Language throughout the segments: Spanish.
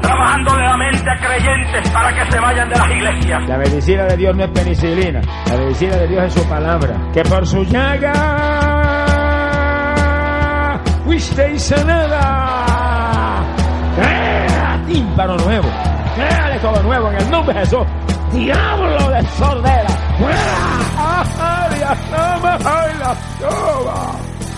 trabajando la mente a creyentes para que se vayan de las iglesias. La medicina de Dios no es penicilina, la medicina de Dios es su palabra. Que por su llaga fuisteis sanada. Crea tímpano nuevo, créale todo nuevo en el nombre de Jesús. Diablo de sordera, fuera. ¡Ay, la toma, la toma!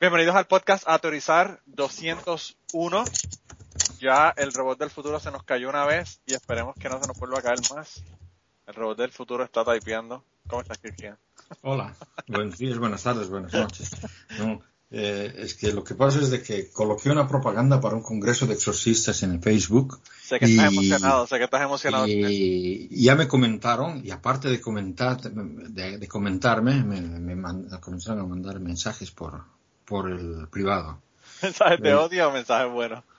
Bienvenidos al podcast Ateorizar 201. Ya el robot del futuro se nos cayó una vez y esperemos que no se nos vuelva a caer más. El robot del futuro está typeando. ¿Cómo estás, Cristian? Hola, buenos días, buenas tardes, buenas noches. No, eh, es que lo que pasa es de que coloqué una propaganda para un congreso de exorcistas en el Facebook. Sé que estás emocionado, sé que estás emocionado. Y ya me comentaron, y aparte de comentar, de, de comentarme, me, me mand- comenzaron a mandar mensajes por, por el privado. ¿Mensajes de odio o mensajes buenos?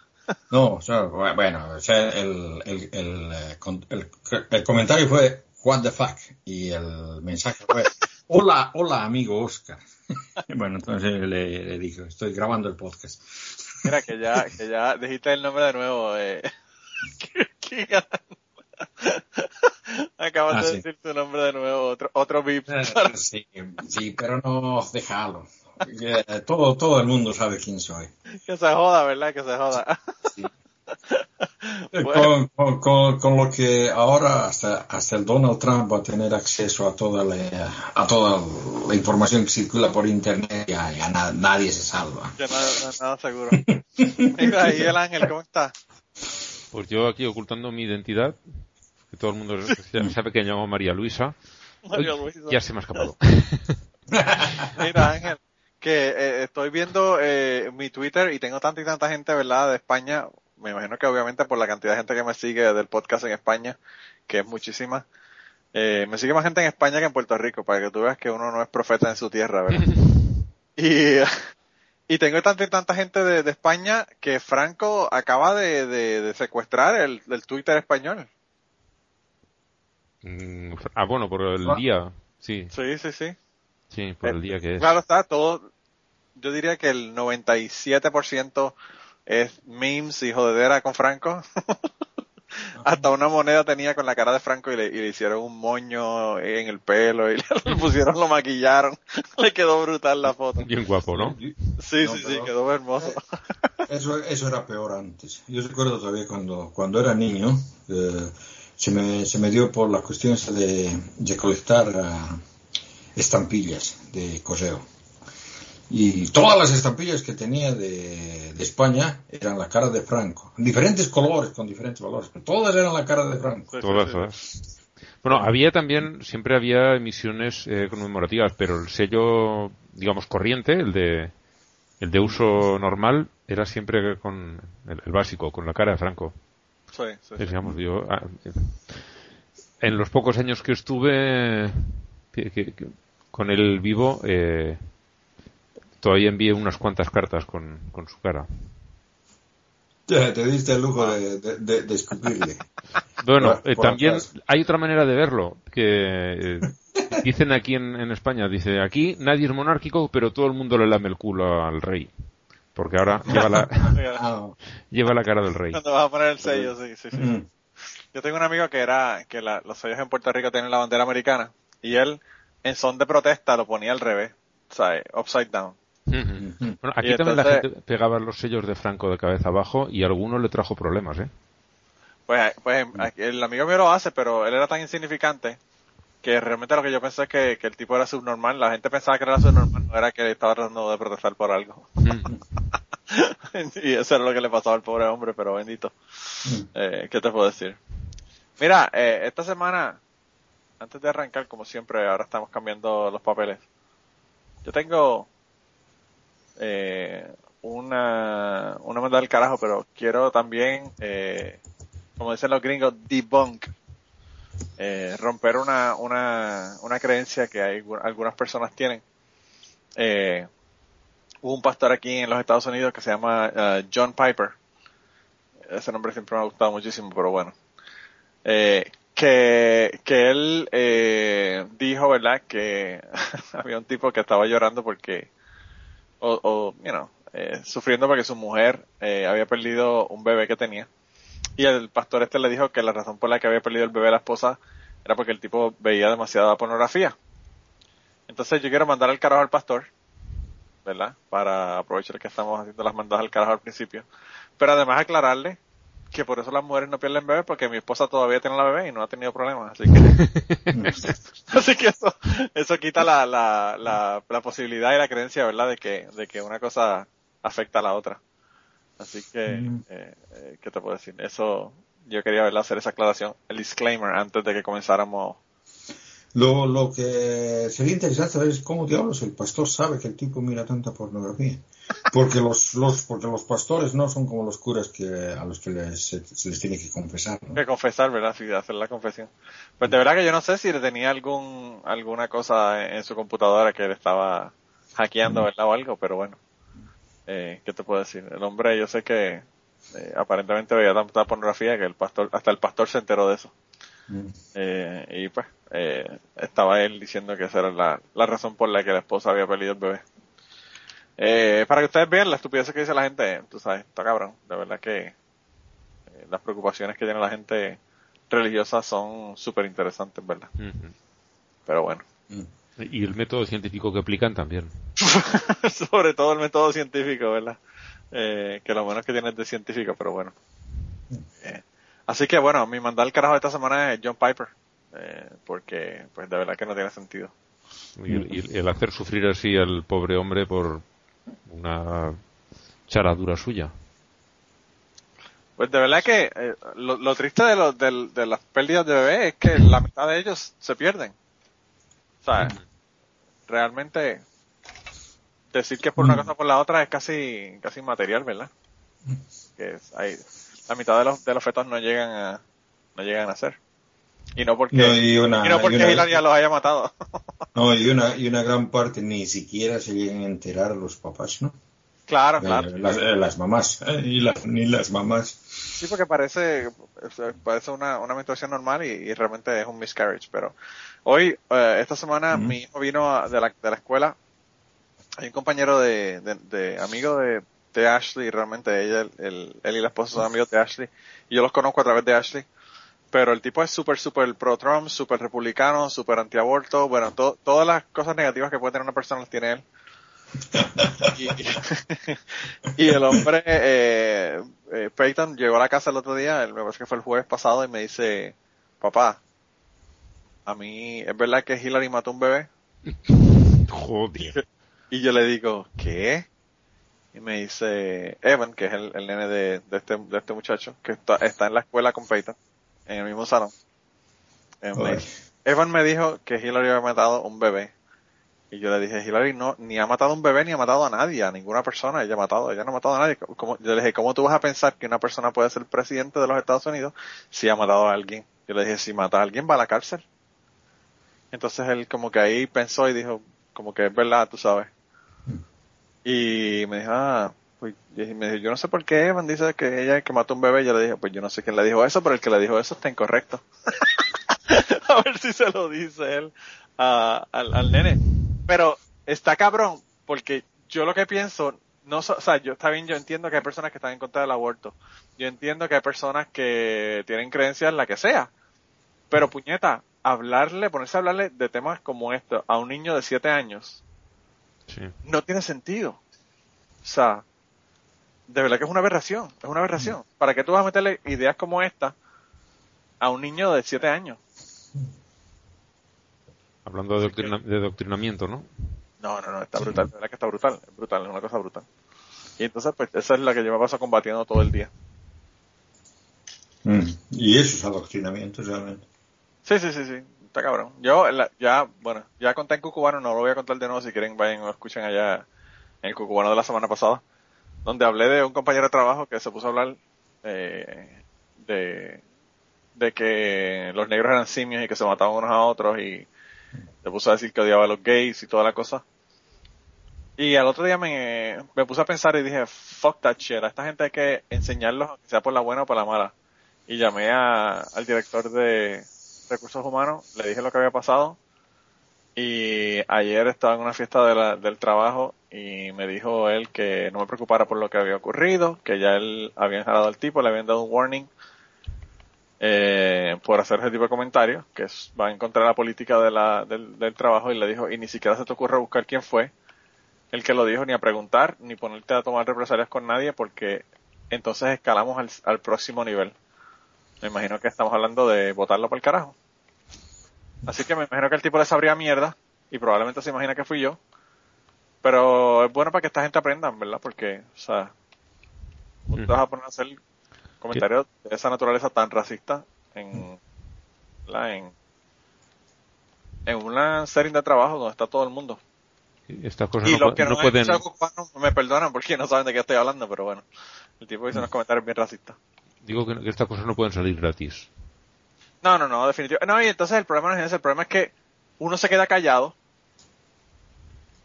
No, o sea, bueno, o sea, el, el, el, eh, el- el comentario fue what the fuck y el mensaje fue hola, hola amigo Oscar. bueno, entonces le, le dije, estoy grabando el podcast. Mira, que ya, que ya dijiste el nombre de nuevo. Eh. ¿Qué- qué- Acabas Ah, de sí. decir tu nombre de nuevo, otro, otro beep. Sí, sí, pero no, déjalo. Eh, Todo, todo el mundo sabe quién soy. Que se joda, ¿verdad? Que se joda. Sí. Bueno. Con, con, con, con lo que ahora hasta, hasta el Donald Trump va a tener acceso a toda la, a toda la información que circula por internet, ya, ya na- nadie se salva. Ya nada, nada- seguro. Mira, ahí el ángel, ¿cómo está? Pues yo aquí ocultando mi identidad, que todo el mundo sabe que me llamo María Luisa. María Luisa. Ya se me ha escapado. Mira, Ángel, que eh, estoy viendo eh, mi Twitter y tengo tanta y tanta gente, ¿verdad?, de España. Me imagino que obviamente por la cantidad de gente que me sigue del podcast en España, que es muchísima. Eh, me sigue más gente en España que en Puerto Rico, para que tú veas que uno no es profeta en su tierra, ¿verdad? y, y tengo tanta y tanta gente de, de España que Franco acaba de, de- de secuestrar el, el Twitter español. Mm, ah, bueno, por el Ah. día. Sí, Sí, sí, sí. sí, por el día que es. Claro está, todo, yo diría que el 97% es memes y jodedera con Franco. Hasta una moneda tenía con la cara de Franco y le, y le hicieron un moño en el pelo y le pusieron, lo maquillaron. le quedó brutal la foto. Bien guapo, ¿no? Sí, No, sí, sí, quedó hermoso. Eso, eso era peor antes. Yo recuerdo todavía cuando, cuando era niño, eh, se, me, se me dio por la cuestión esa de, de colectar ah, estampillas de coseo. Y todas las estampillas que tenía de, de España eran la cara de Franco. Diferentes colores, con diferentes valores, pero todas eran la cara de Franco. Todas, todas. Bueno, había también, siempre había emisiones eh, conmemorativas, pero el sello, digamos, corriente, el de, el de uso normal, era siempre con el, el básico, con la cara de Franco. Sí, sí, sí. Digamos, yo, ah, en los pocos años que estuve que- que- que- con él vivo, eh, todavía envié unas cuantas cartas con, con su cara. Te, te diste el lujo de, de, de- de escupirle. Bueno, eh, también hay otra manera de verlo, que eh, dicen aquí en, en España, dice, aquí nadie es monárquico, pero todo el mundo le lame el culo al rey. Porque ahora lleva la, lleva la cara del rey. Cuando vas a poner el sello, sí, sí, sí. mm. Yo tengo un amigo que era, que la- los sellos en Puerto Rico tienen la bandera americana y él, en son de protesta, lo ponía al revés, o sea, upside down. Bueno, aquí también la gente pegaba los sellos de Franco de cabeza abajo y a alguno le trajo problemas, ¿eh? Pues, pues el amigo mío lo hace, pero él era tan insignificante que realmente lo que yo pensé es que, que el tipo era subnormal. La gente pensaba que era subnormal, no era que estaba tratando de protestar por algo. y eso era lo que le pasaba al pobre hombre, pero bendito. Eh, ¿Qué te puedo decir? Mira, eh, esta semana, antes de arrancar, como siempre, ahora estamos cambiando los papeles. Yo tengo eh, una, una mandada del carajo, pero quiero también, eh, como dicen los gringos, debunk. Eh, romper una, una, una creencia que hay, algunas personas tienen. Eh, hubo un pastor aquí en los Estados Unidos que se llama uh, John Piper. Ese nombre siempre me ha gustado muchísimo, pero bueno. Eh, que, que él eh, dijo, ¿verdad? Que había un tipo que estaba llorando porque, o, o you know, eh, sufriendo porque su mujer eh, había perdido un bebé que tenía. Y el pastor este le dijo que la razón por la que había perdido el bebé de la esposa era porque el tipo veía demasiada pornografía. Entonces yo quiero mandar al carajo al pastor, ¿verdad? Para aprovechar que estamos haciendo las mandadas al carajo al principio. Pero además aclararle que por eso las mujeres no pierden bebé porque mi esposa todavía tiene la bebé y no ha tenido problemas. Así que, así que eso, eso quita la, la, la, la posibilidad y la creencia, ¿verdad? De que, de que una cosa afecta a la otra. Así que, Mm. eh, eh, ¿qué te puedo decir? Eso, yo quería ¿verdad? hacer esa aclaración, el disclaimer antes de que comenzáramos. Lo, lo que sería interesante saber es cómo diablos el pastor sabe que el tipo mira tanta pornografía. Porque los, los, porque los pastores no son como los curas que, a los que les, se, se les tiene que confesar. ¿no? Que confesar, ¿verdad? Sí, hacer la confesión. Pues de verdad que yo no sé si le tenía algún, alguna cosa en, en su computadora que le estaba hackeando, ¿verdad? O algo, pero bueno. Eh, ¿Qué te puedo decir? El hombre, yo sé que eh, aparentemente veía tanta pornografía que el pastor, hasta el pastor se enteró de eso. Mm. Eh, y pues, eh, estaba él diciendo que esa era la, la razón por la que la esposa había perdido el bebé. Eh, para que ustedes vean la estupidez que dice la gente, tú sabes, está cabrón. De verdad que eh, las preocupaciones que tiene la gente religiosa son súper interesantes, ¿verdad? Ujú. Pero bueno. Mm. Y el método científico que aplican también. Sobre todo el método científico, ¿verdad? Eh, que lo bueno es que tiene de científico, pero bueno. Eh, así que bueno, mi mandar al carajo esta semana es John Piper. Eh, porque, pues de verdad que no tiene sentido. Y el, y el- el hacer sufrir así al pobre hombre por una charadura suya. Pues de verdad que eh, lo, lo triste de, los del- de las pérdidas de bebés es que la mitad de ellos se pierden. ¿Sabes? Realmente decir que es por una Mm. cosa o por la otra es casi casi inmaterial, ¿verdad? Que es- hay, la mitad de los de los fetos no llegan a no llegan a ser. Y no porque No, y una- y no porque y una- Hilaria los haya matado. No, y una, y una gran parte ni siquiera se llegan a enterar los papás, ¿no? claro, Eh, claro. Las, eh, las mamás, eh, y la- ni las mamás. Sí, porque parece, parece una, una menstruación normal y, y realmente es un miscarriage. Pero hoy, eh, esta semana, mi hijo vino a- de, la, de la escuela. Hay un compañero de, de, de amigo de, de Ashley, realmente ella, el, el- él y la esposa son amigos de Ashley. Y yo los conozco a través de Ashley. Pero el tipo es súper, súper pro-Trump, súper republicano, súper antiaborto. Bueno, to- todas las cosas negativas que puede tener una persona las tiene él. y, y el hombre, eh, eh, Peyton, llegó a la casa el otro día, el- me parece que fue el jueves pasado, y me dice, papá, a mí es verdad que Hillary mató un bebé. Joder. Y yo le digo, ¿qué? Y me dice, Evan, que es el, el nene de, de este, de este muchacho, que está, está en la escuela con Peyton, en el mismo salón. Eh, me-. Evan me dijo que Hillary había matado un bebé. Y yo le dije, Hillary no, ni ha matado a un bebé ni ha matado a nadie, a ninguna persona, ella ha matado, ella no ha matado a nadie. ¿Cómo- yo le dije, ¿cómo tú vas a pensar que una persona puede ser presidente de los Estados Unidos si ha matado a alguien? Yo le dije, si mata a alguien va a la cárcel. Entonces él como que ahí pensó y dijo, como que es verdad, tú sabes. Y me dijo, ah, pues, y me dijo, yo no sé por qué Evan dice que ella que mató a un bebé. Yo le dije, pues yo no sé quién le dijo eso, pero el que le dijo eso está incorrecto. a ver si se lo dice él a- al, al nene. Pero está cabrón, porque yo lo que pienso, no, o sea, yo está bien, yo entiendo que hay personas que están en contra del aborto. Yo entiendo que hay personas que tienen creencias en la que sea. Pero puñeta, hablarle, ponerse a hablarle de temas como esto a un niño de 7 años Sí. no tiene sentido. O sea, de verdad que es una aberración, es una aberración. ¿Para qué tú vas a meterle ideas como esta a un niño de 7 años? Hablando de, doctrina- de doctrinamiento, ¿no? No, no, no, está brutal, de verdad que está brutal, es brutal, es una cosa brutal. Y entonces, pues, esa es la que yo me paso combatiendo todo el día. Mm. Y eso es adoctrinamiento realmente. Sí, sí, sí, sí, está cabrón. Yo, la- ya, bueno, ya conté en Cucubano, no lo voy a contar de nuevo, si quieren vayan o escuchen allá en Cucubano de la semana pasada, donde hablé de un compañero de trabajo que se puso a hablar eh, de, de que los negros eran simios y que se mataban unos a otros y se puso a decir que odiaba a los gays y toda la cosa. Y al otro día me, me puse a pensar y dije, fuck that shit, a esta gente hay que enseñarlos, sea por la buena o por la mala. Y llamé a, al director de recursos humanos, le dije lo que había pasado. Y ayer estaba en una fiesta de la- del trabajo y me dijo él que no me preocupara por lo que había ocurrido, que ya él había jalado al tipo, le habían dado un warning eh, por hacer ese tipo de comentarios, que va en contra de la política de la, del, del trabajo y le dijo, y ni siquiera se te ocurre buscar quién fue el que lo dijo, ni a preguntar, ni ponerte a tomar represalias con nadie, porque entonces escalamos al, al próximo nivel. Me imagino que estamos hablando de botarlo por el carajo. Así que me imagino que el tipo le sabría mierda, y probablemente se imagina que fui yo. Pero es bueno para que esta gente aprenda, ¿verdad? Porque, o sea, ¿cómo te vas a poner a hacer comentarios de esa naturaleza tan racista en, ¿verdad? en, en una serie de trabajo donde está todo el mundo. Estas cosas Y no, los que no, no pueden... me perdonan porque no saben de qué estoy hablando, pero bueno. El tipo hizo unos comentarios bien racistas. Digo que, que estas cosas no pueden salir gratis. No, no, no, definitivamente. No, y entonces el problema no es ese, el problema es que uno se queda callado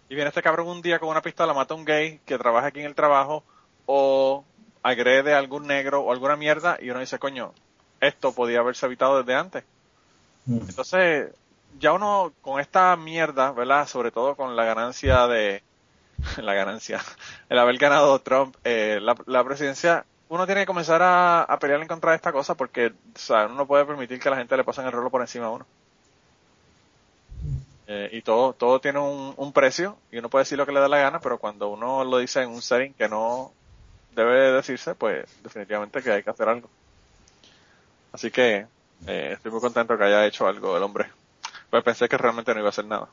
y viene este cabrón un día con una pistola, mata a un gay que trabaja aquí en el trabajo o agrede a algún negro o alguna mierda y uno dice, coño, esto podía haberse evitado desde antes. Mm. Entonces, ya uno con esta mierda, ¿verdad? Sobre todo con la ganancia de, la ganancia, el haber ganado Trump, eh, la, la presidencia, uno tiene que comenzar a, a pelear en contra de esta cosa porque, o sea, uno no puede permitir que la gente le pasen el rolo por encima a uno. Eh, y todo, todo tiene un, un precio y uno puede decir lo que le da la gana, pero cuando uno lo dice en un setting que no debe decirse, pues definitivamente que hay que hacer algo. Así que eh, estoy muy contento que haya hecho algo el hombre. Pues pensé que realmente no iba a hacer nada.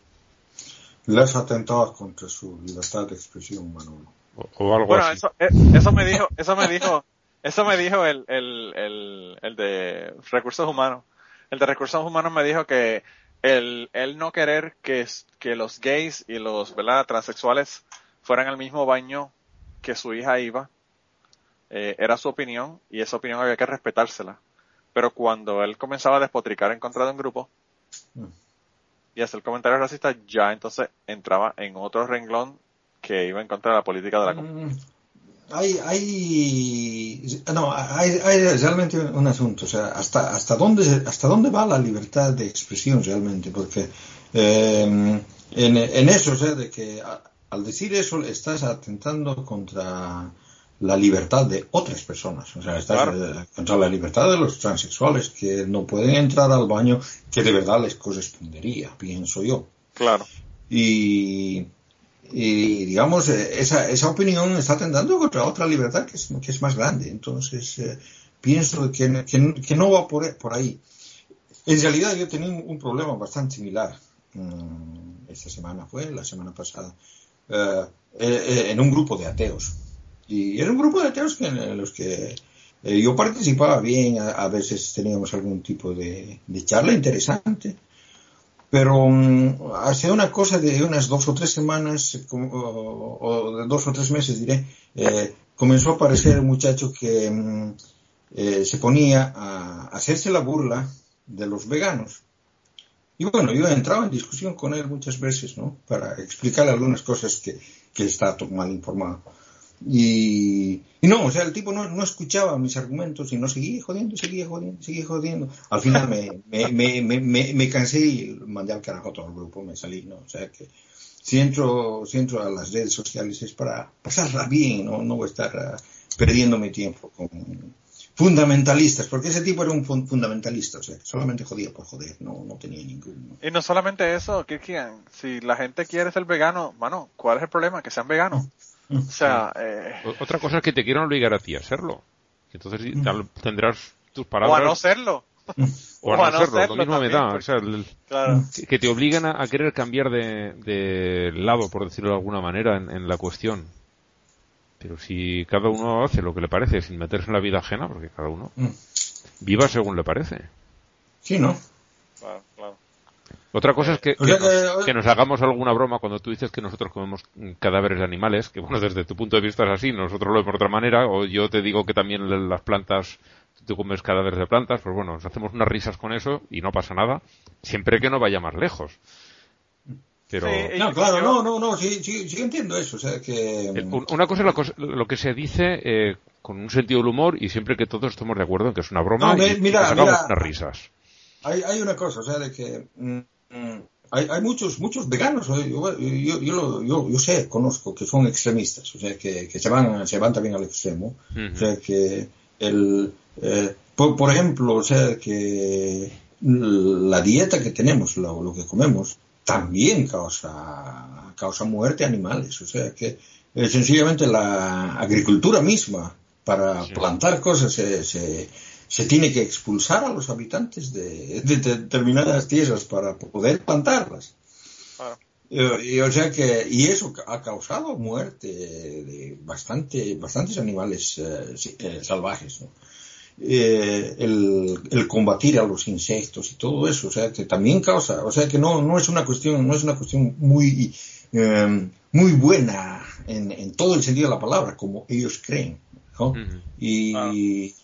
Las atentados contra su libertad de expresión, Manolo. O, o algo Bueno, así. eso, eh, eso me dijo, eso me dijo, eso me dijo el, el, el, el de recursos humanos. El de recursos humanos me dijo que el, el no querer que, que los gays y los, ¿verdad? transexuales fueran al mismo baño que su hija iba, eh, era su opinión y esa opinión había que respetársela. Pero cuando él comenzaba a despotricar en contra de un grupo Mm. y hacer comentarios racistas, ya entonces entraba en otro renglón que iba en contra de la política de la comunidad. Mm, Hay, hay, no, hay, hay realmente un asunto, o sea, hasta, hasta dónde, hasta dónde va la libertad de expresión realmente, porque eh, en, en eso, o sea, de que a- al decir eso estás atentando contra la libertad de otras personas, o sea, estás Claro. eh, contra la libertad de los transexuales que no pueden entrar al baño que de verdad les correspondería, pienso yo. Claro. Y, y, digamos, eh, esa, esa opinión está atentando contra otra libertad que es, que es más grande. Entonces, eh, pienso que, que, que no va por, por ahí. En realidad, yo tenía un, problema bastante similar. mm, esta semana fue, la semana pasada, eh, eh, en un grupo de ateos. Y era un grupo de ateos que, en los que eh, yo participaba bien, a, a veces teníamos algún tipo de, de charla interesante. Pero mm, hace una cosa de unas dos o tres semanas, o, o dos o tres meses diré, eh, comenzó a aparecer un muchacho que mm, eh, se ponía a hacerse la burla de los veganos. Y bueno, yo entraba en discusión con él muchas veces, ¿no? Para explicarle algunas cosas que, que está mal informado. Y, y no, o sea, el tipo no, no escuchaba mis argumentos y no seguía jodiendo, seguía jodiendo, seguía jodiendo. Al final me, me, me, me, me, me cansé y mandé al carajo todo el grupo, me salí, ¿no? O sea que si entro, si entro a las redes sociales es para pasarla bien, ¿no? No voy a estar ah, perdiendo mi tiempo con fundamentalistas, porque ese tipo era un fun- fundamentalista, o sea, que solamente jodía por joder, no, no tenía ningún... Y no solamente eso, Kirkian, si la gente quiere ser vegano, mano, ¿cuál es el problema? Que sean veganos. O sea, eh, O- Otra cosa es que te quieran obligar a ti a serlo. Entonces Mm. tal- tendrás tus o a palabras. no serlo. O a no, serlo, lo mismo me da. O sea, el- Claro. que- que te obligan a, a querer cambiar de, de lado, por decirlo de alguna manera, en, en la cuestión. Pero si cada uno hace lo que le parece sin meterse en la vida ajena, porque cada uno Mm. viva según le parece. Sí, ¿no? Claro, claro. Otra cosa es que, que nos, que- nos hagamos alguna broma cuando tú dices que nosotros comemos cadáveres de animales, que bueno, desde tu punto de vista es así, nosotros lo vemos de otra manera, o yo te digo que también las plantas, tú comes cadáveres de plantas, pues bueno, nos hacemos unas risas con eso y no pasa nada, siempre que no vaya más lejos. Pero Sí, No, claro, yo- no, no, no, sí, sí, sí entiendo eso, o sea que... una cosa es la cosa- lo que se dice eh, con un sentido del humor y siempre que todos estemos de acuerdo en que es una broma No, me- y, nos hagamos mira. unas risas. Hay, hay una cosa, o sea, de que mm, hay, hay muchos muchos veganos, ¿eh? yo, yo, yo, lo- yo, yo sé, conozco que son extremistas, o sea, que, que se van se van también al extremo, o sea, que el, eh, por, por ejemplo, o sea, que la dieta que tenemos, lo, lo que comemos, también causa, causa muerte a animales, o sea, que eh, sencillamente la agricultura misma para Sí. plantar cosas se, se, se tiene que expulsar a los habitantes de, de determinadas tierras para poder plantarlas. Eh, Y, o sea que, y eso ha causado muerte de bastante, bastantes animales eh, eh, salvajes, ¿no? Eh, el, el combatir a los insectos y todo eso, o sea que también causa, o sea que no, no es una cuestión, no es una cuestión muy, eh, muy buena en, en todo el sentido de la palabra, como ellos creen, ¿no? Ujú. Y, Claro. y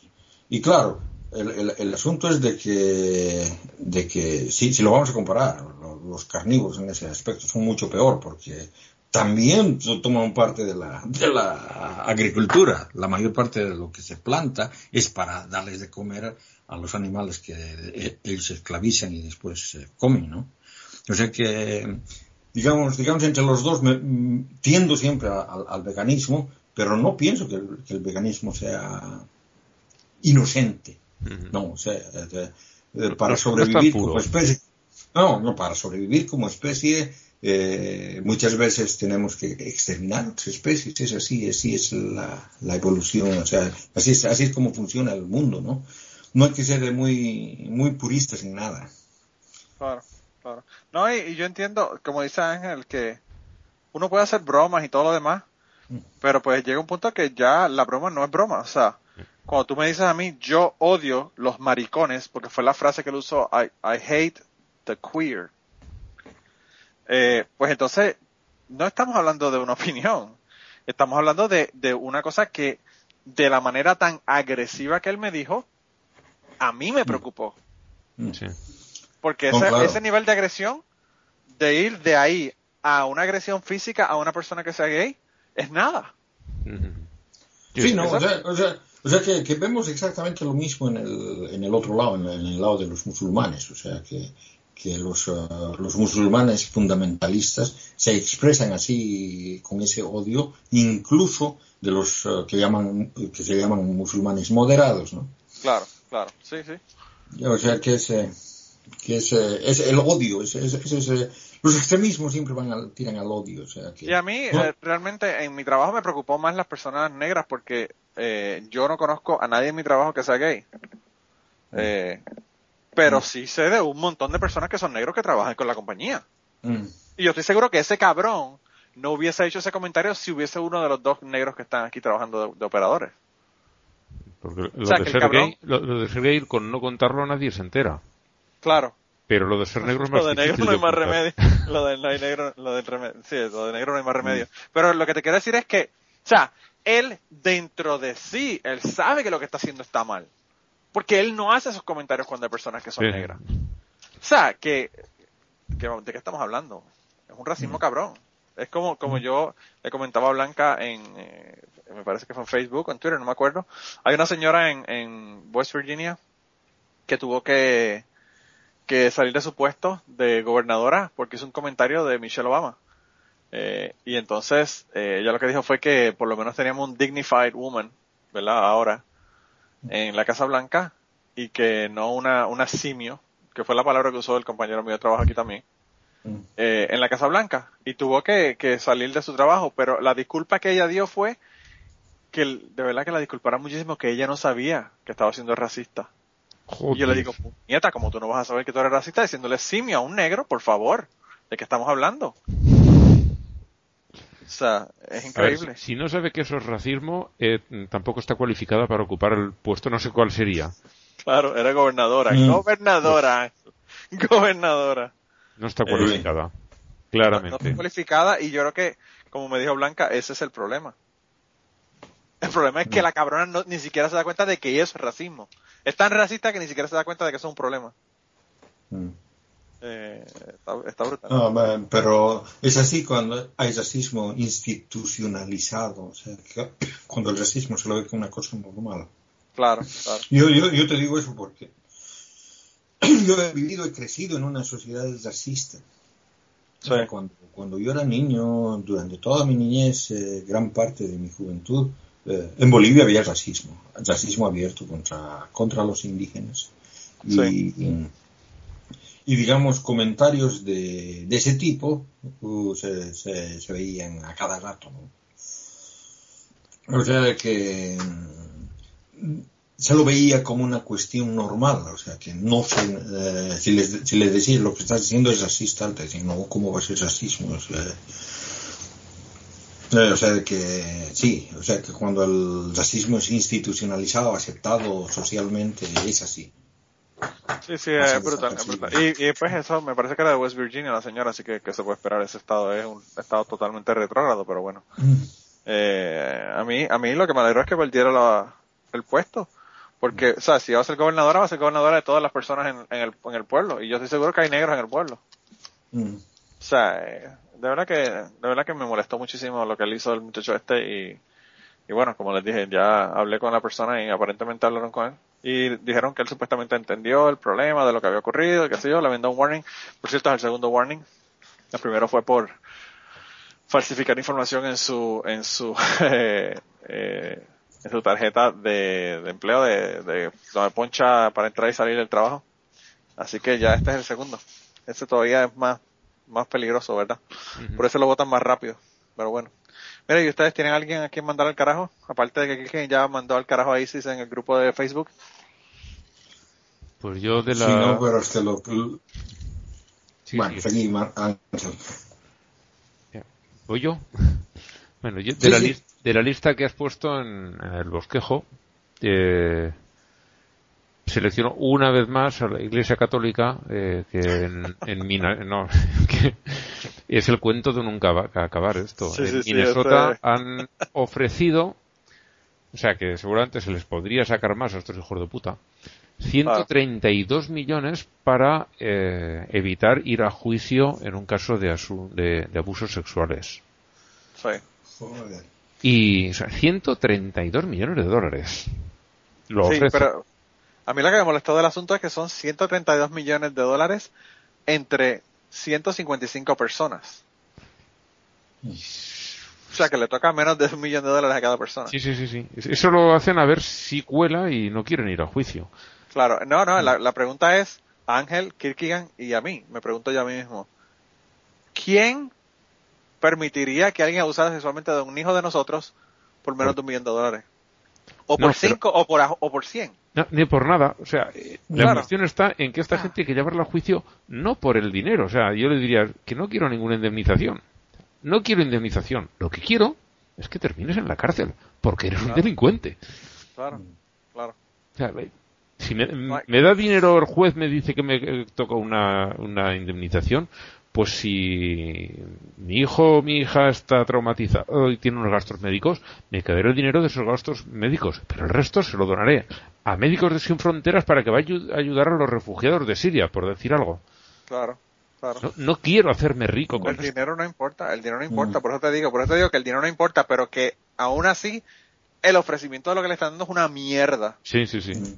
claro, el, el- asunto es de que, de que si, si lo vamos a comparar, lo- los carnívoros en ese aspecto son mucho peor porque también to- toman parte de la, de la agricultura. La mayor parte de lo que se planta es para darles de comer a los animales que eh, ellos esclavizan y después comen, ¿no? O sea que, digamos, digamos entre los dos me- tiendo siempre al- veganismo, pero no pienso que el veganismo sea inocente. No, o sea, eh, eh, para sobrevivir como especie. No, no, para sobrevivir como especie, eh, muchas veces tenemos que exterminar otras especies. Es así, así es la, la evolución. O sea, así es, así es como funciona el mundo, ¿no? No hay que ser muy, muy puristas en nada. Claro, claro. No, y, y yo entiendo, como dice Ángel, que uno puede hacer bromas y todo lo demás, pero pues llega un punto que ya la broma no es broma. O sea, cuando tú me dices a mí, yo odio los maricones, porque fue la frase que él usó, I, I hate the queer. Eh, pues entonces, no estamos hablando de una opinión. Estamos hablando de, de una cosa que, de la manera tan agresiva que él me dijo, a mí me preocupó. Sí. Porque No, ese, claro. ese nivel de agresión, de ir de ahí a una agresión física a una persona que sea gay, es nada. Sí, no, o Exacto. sea, o sea, o sea que, que vemos exactamente lo mismo en el, en el otro lado, en el, en el lado de los musulmanes. O sea, que, que los, eh, los musulmanes fundamentalistas se expresan así con ese odio, incluso de los eh, que llaman que se llaman musulmanes moderados, ¿no? Claro, claro, sí, sí. O sea que es, que es, es el odio, es, es- es- es, los extremismos siempre van al, tiran al odio, o sea que Y a mí, ¿no? eh, realmente, en mi trabajo me preocupó más las personas negras porque eh, yo no conozco a nadie en mi trabajo que sea gay. Eh, pero sí sé de un montón de personas que son negros que trabajan con la compañía. Mm. Y yo estoy seguro que ese cabrón no hubiese hecho ese comentario si hubiese uno de los dos negros que están aquí trabajando de, de operadores. Porque lo, O sea, de ser cabrón- gay, lo, lo de ser gay, con no contarlo nadie se entera. Claro. Pero lo de ser negro es más Lo de negro no hay más remedio. Lo de no hay negro, lo del remedio. Sí, lo de negro no hay más remedio. Pero lo que te quiero decir es que, o sea, él dentro de sí, él sabe que lo que está haciendo está mal. Porque él no hace esos comentarios cuando hay personas que son Sí. negras. O sea, que, que, ¿de qué estamos hablando? Es un racismo cabrón. Es como, como yo le comentaba a Blanca en, eh, me parece que fue en Facebook, o en Twitter, no me acuerdo. Hay una señora en, en West Virginia que tuvo que, que salir de su puesto de gobernadora porque hizo un comentario de Michelle Obama. Eh, y entonces eh, ella lo que dijo fue que por lo menos teníamos un dignified woman, ¿verdad? Ahora, en la Casa Blanca y que no una, una simio, que fue la palabra que usó el compañero mío de trabajo aquí también, Mm. eh, en la Casa Blanca y tuvo que, que salir de su trabajo, pero la disculpa que ella dio fue que de verdad que la disculpara muchísimo que ella no sabía que estaba siendo racista. Y yo le digo, nieta, como tú no vas a saber que tú eres racista diciéndole simio a un negro, por favor, ¿de qué estamos hablando? O sea, es increíble. si no sabe que eso es racismo, eh, tampoco está cualificada para ocupar el puesto, no sé cuál sería. Claro, era gobernadora. Mm. Gobernadora. Gobernadora. No está cualificada. claramente. No, está cualificada y yo creo que, como me dijo Blanca, ese es el problema. El problema es que la cabrona no, ni siquiera se da cuenta de que eso es racismo. Es tan racista que ni siquiera se da cuenta de que eso es un problema. Mm. Eh, está, brutal. pero es así cuando hay racismo institucionalizado, o sea, cuando el racismo se lo ve como una cosa normal. Claro, claro. Yo, yo, yo te digo eso porque yo he vivido y crecido en una sociedad racista. Cuando, cuando, yo era niño, durante toda mi niñez, eh, gran parte de mi juventud, eh, en Bolivia había racismo, racismo abierto contra, contra los indígenas. Y, y, digamos, comentarios de, ese tipo uh, se, se, veían a cada rato. O sea que se lo veía como una cuestión normal, o sea, que no se, eh, si, les, si decís lo que estás diciendo es racista, te decían, no, ¿cómo va a ser racismo? O sea, eh, o sea, que sí, o sea, que cuando el racismo es institucionalizado, aceptado socialmente, es así. Sí, sí, es brutal, Y, y pues eso, me parece que era de West Virginia la señora, así que, que se puede esperar, ese estado es un estado totalmente retrógrado, pero bueno. Mm. Eh, a mí, a mí lo que me alegró es que perdiera la, el puesto porque, o sea, si va a ser gobernadora, va a ser gobernadora de todas las personas en, en, el, en el pueblo. Y yo estoy seguro que hay negros en el pueblo. Mm. O sea, eh, de verdad que, de verdad que me molestó muchísimo lo que él hizo el muchacho este y, y bueno, como les dije, ya hablé con la persona y aparentemente hablaron con él. Y dijeron que él supuestamente entendió el problema de lo que había ocurrido, qué sé yo, le vendó un warning. Por cierto, es el segundo warning. El primero fue por falsificar información en su, en su, eh, eh, en su tarjeta de, empleo de, de donde poncha para entrar y salir del trabajo. Así que ya este es el segundo. Este todavía es más, más peligroso, ¿verdad? Por eso lo votan más rápido. Pero bueno. Mira, ¿y ustedes tienen alguien a quien mandar al carajo? Aparte de que ya mandó al carajo a ISIS en el grupo de Facebook. Pues yo de la... Sí, no, pero es que lo... bueno, seguí, ¿Voy yo? Bueno, yo de la lista de la lista que has puesto en, el bosquejo, eh, selecciono una vez más a la Iglesia Católica, eh, que en, en no, que es el cuento de nunca acabar esto. en Minnesota han ofrecido, o sea que seguramente se les podría sacar más a estos hijos de puta, 132 millones para eh, evitar ir a juicio en un caso de, de, abusos sexuales. Sí. Y o sea, 132 millones de dólares. Lo sí, pero a mí lo que me molestó del asunto es que son 132 millones de dólares entre 155 personas. O sea, que le toca menos de un millón de dólares a cada persona. Sí, sí, sí, sí. Eso lo hacen a ver si cuela y no quieren ir a juicio. Claro, no, no, la, la pregunta es a Ángel, Kirkigan y a mí. Me pregunto yo a mí mismo. ¿Quién permitiría que alguien abusara sexualmente de un hijo de nosotros por menos de un millón de dólares. O por cinco o por, o por cien. ni por nada. O sea, eh, la cuestión está en que esta ah. gente hay que llevarla a juicio no por el dinero. O sea, yo le diría que no quiero ninguna indemnización. No quiero indemnización. Lo que quiero es que termines en la cárcel porque eres un delincuente. Claro, claro. O sea, si me, me, da dinero el juez me dice que me toca una, una indemnización, pues si mi hijo o mi hija está traumatizado y tiene unos gastos médicos, me quedaré el dinero de esos gastos médicos, pero el resto se lo donaré a Médicos de Sin Fronteras para que vaya a ayudar a los refugiados de Siria, por decir algo. Claro, claro. No, quiero hacerme rico con El dinero no importa, el dinero no importa, mm. por eso te digo, por eso te digo que el dinero no importa, pero que aún así el ofrecimiento de lo que le están dando es una mierda. Sí, sí, sí. Mm.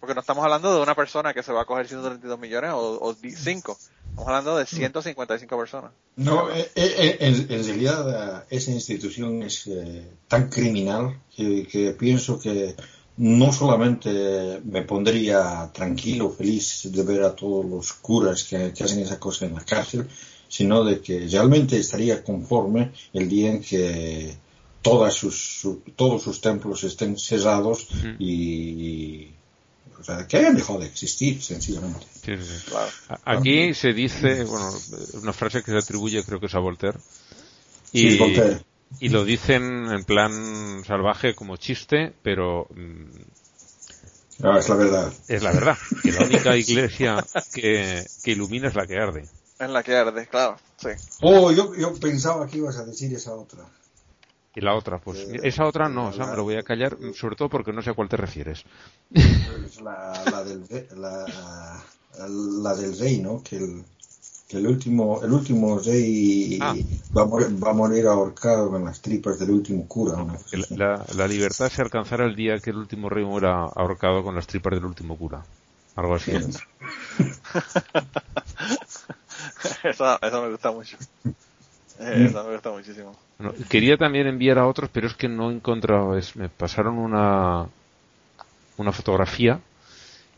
Porque no estamos hablando de una persona que se va a coger 132 millones o, o 5. Estamos hablando de 155 personas. No, eh, eh, eh, en, realidad esa institución es tan criminal que, pienso que no solamente me pondría tranquilo, feliz de ver a todos los curas que, hacen esa cosa en la cárcel, sino de que realmente estaría conforme el día en que todas sus, todos sus templos estén cerrados y, O sea, que hayan dejado de existir, sencillamente. Sí, sí. Claro. A- Aquí se dice, bueno, una frase que se atribuye creo que es a Voltaire. Sí, es Voltaire. y lo dicen en plan salvaje como chiste, pero Ah, es la verdad. es la verdad, que la única iglesia que, que ilumina es la que arde. En la que arde, claro, sí. Oh, yo, yo pensaba que ibas a decir esa otra. Y la otra, pues esa otra no, o sea, me lo voy a callar, sobre todo porque no sé a cuál te refieres. Es la, la del, re- la, la del rey, ¿no? Que el, que el último, el último rey Ah. va, a morir, va a morir ahorcado con las tripas del último cura. la, la- la libertad se alcanzará el día que el último rey muera ahorcado con las tripas del último cura. Algo así. Esa, esa me gusta mucho. Eh, Esa me gusta muchísimo. Bueno, quería también enviar a otros, pero es que no he encontrado. Es, me pasaron una, una fotografía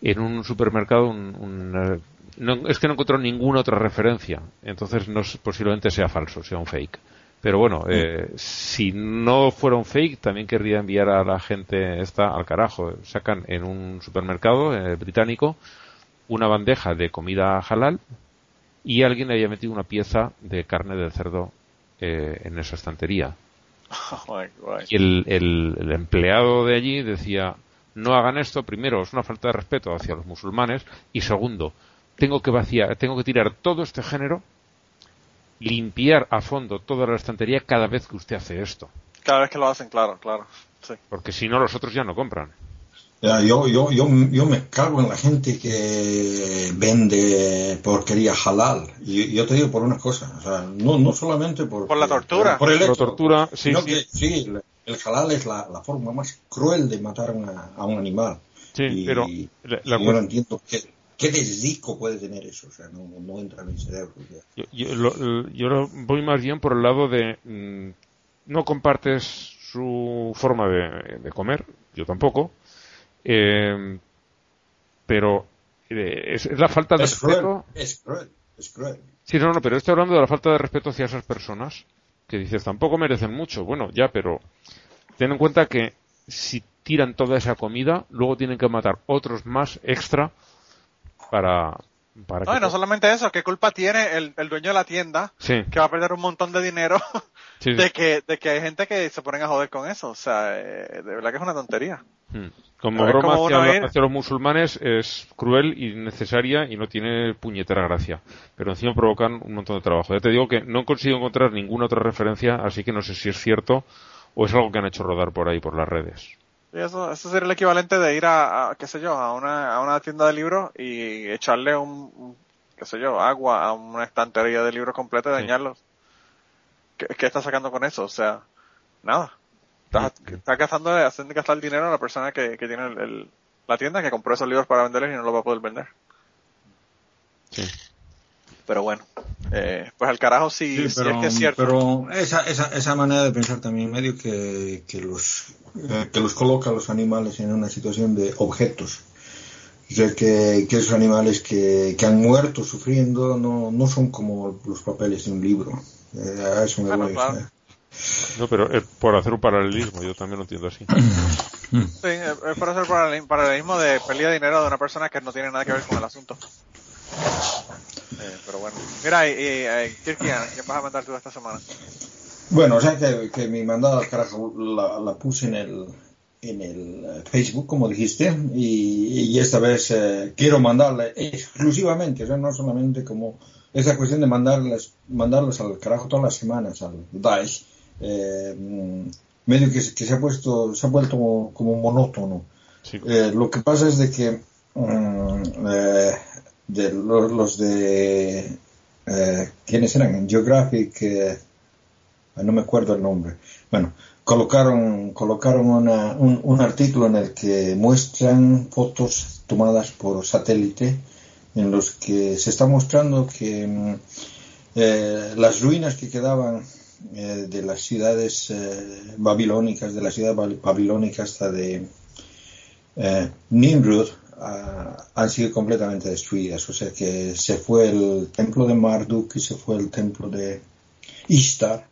en un supermercado. Un, un, eh, no, es que no encontró ninguna otra referencia. Entonces no, es- posiblemente sea falso, sea un fake. Pero bueno, eh, si no fuera un fake, también querría enviar a la gente esta al carajo. Sacan en un supermercado eh, británico una bandeja de comida halal y alguien le había metido una pieza de carne de cerdo eh, en esa estantería. Y el, el- el empleado de allí decía, no hagan esto, primero, es una falta de respeto hacia los musulmanes, y segundo, tengo que vaciar, tengo que tirar todo este género, limpiar a fondo toda la estantería cada vez que usted hace esto, Cada vez que lo hacen, claro, claro. Sí. porque si no los otros ya no compran. Ya, yo, yo, yo, yo me cago en la gente que vende porquería halal. Y yo te digo por una cosa, o sea, no, no solamente por... Por la tortura. Por, el Por la hecho, tortura, sí, sino sí. que, sí, el, el halal es la, la forma más cruel de matar a, una- a un animal. Sí, y, pero la- la y yo no entiendo qué, qué de rico puede tener eso, o sea, no, no entra en mi cerebro. ya. Yo, yo lo, yo lo voy más bien por el lado de mm, no compartes su forma de, de comer, yo tampoco, eh, pero eh, es, es la falta de Es cruel, respeto. es cruel, es cruel. Sí, no, no, pero estoy hablando de la falta de respeto hacia esas personas que dices tampoco merecen mucho. Bueno, ya, pero ten en cuenta que si tiran toda esa comida, luego tienen que matar otros más extra para para No, que y no solamente eso, ¿qué culpa tiene el, el dueño de la tienda sí, que va a perder un montón de dinero sí, de que, de que hay gente que se ponen a joder con eso? O sea, eh, de verdad que es una tontería. Mm. Como broma ¿cómo hacia, los musulmanes es cruel y necesaria y no tiene puñetera gracia. Pero encima provocan un montón de trabajo. Ya te digo que no consigo encontrar ninguna otra referencia, así que no sé si es cierto o es algo que han hecho rodar por ahí, por las redes. Eso, eso sería el equivalente de ir a, a, qué sé yo, a una, a una tienda de libros y echarle un, un, qué sé yo, agua a una estantería de libros completa y Sí. dañarlos. ¿Qué, qué estás sacando con eso? O sea, nada. Estás, estás gastando, haciendo gastar dinero a la persona que, que tiene el, el- la tienda que compró esos libros para venderlos y no los va a poder vender. Sí. Pero bueno, eh, pues al carajo si, Sí, si es que es cierto. pero esa, esa, esa manera de pensar también medio que, que los eh, que los coloca a los animales en una situación de objetos. O sea, que, que esos animales que, que han muerto sufriendo no, no son como los papeles de un libro. Eh, a eso me Bueno, voy. claro. sea. No, pero eh, por hacer un paralelismo, yo también lo entiendo así. Sí, es es por hacer paralel- paralelismo de pérdida de dinero de una persona que no tiene nada que ver con el asunto. Eh, pero bueno. Mira, eh, Kirkian, ¿quién vas a mandar tú esta semana? Bueno, o sea que, que mi mandada al carajo la, la puse en el, en el eh, Facebook, como dijiste, y, y esta vez eh, quiero mandarle exclusivamente, o sea, no solamente como esa cuestión de mandarles, mandarlos al carajo todas las semanas al Daesh, eh, medio que, se- que se ha puesto, se ha vuelto como, como monótono. Sí. Eh, lo que pasa es de que mm, eh, de los, de eh, quiénes eran en Geographic eh, no me acuerdo el nombre. Bueno colocaron colocaron una- un, un artículo en el que muestran fotos tomadas por satélite en los que se está mostrando que mm, eh, las ruinas que quedaban eh, de las ciudades eh, babilónicas de la ciudad babilónica hasta de eh, Nimrud ah, han sido completamente destruidas. O sea que se fue el templo de Marduk y se fue el templo de Ishtar.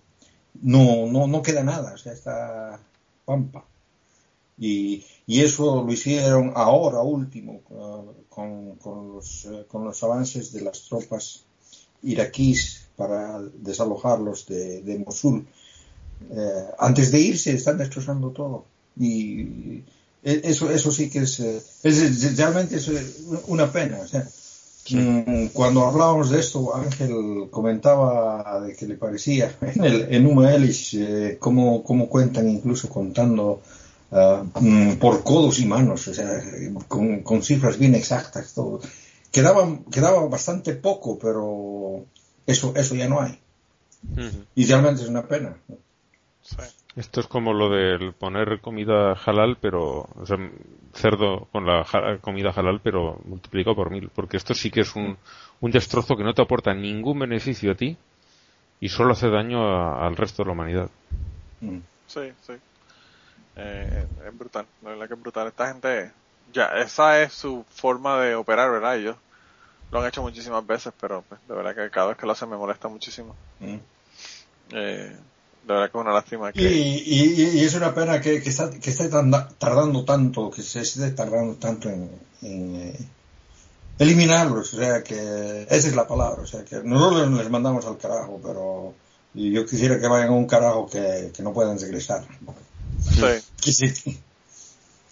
No, no, no queda nada, o sea, está pampa. Y, y eso lo hicieron ahora último uh, con, con, los, uh, con los avances de las tropas iraquíes para desalojarlos de, de Mosul. Eh, antes de irse están destrozando todo. Y eso, eso sí que es, eh, es realmente es una pena. O sea, mm, Cuando hablábamos de esto, Ángel comentaba de que le parecía en, el, en Uma Elish eh, cómo, cómo, cuentan, incluso contando uh, por codos y manos, o sea, con, con, cifras bien exactas, todo. Quedaba, quedaba bastante poco, pero eso, eso ya no hay. Uh -huh. Y realmente es una pena. Sí. Esto es como lo del poner comida halal, pero, o sea, cerdo con la comida halal, pero multiplicado por mil, porque esto sí que es un, un destrozo que no te aporta ningún beneficio a ti y solo hace daño a, al resto de la humanidad. Sí, sí. Eh, es brutal, la verdad que es brutal. Esta gente, ya, esa es su forma de operar, ¿verdad? Ellos lo han hecho muchísimas veces, pero pues, de verdad que cada vez que lo hacen me molesta muchísimo. Mm. Eh, de verdad que es una lástima que... Y, y, y es una pena que, que, está, que esté tardando tanto, que se esté tardando tanto en, en eh, eliminarlos, o sea que esa es la palabra, o sea que nosotros les mandamos al carajo, pero yo quisiera que vayan a un carajo que, que no puedan regresar. Sí. Que se,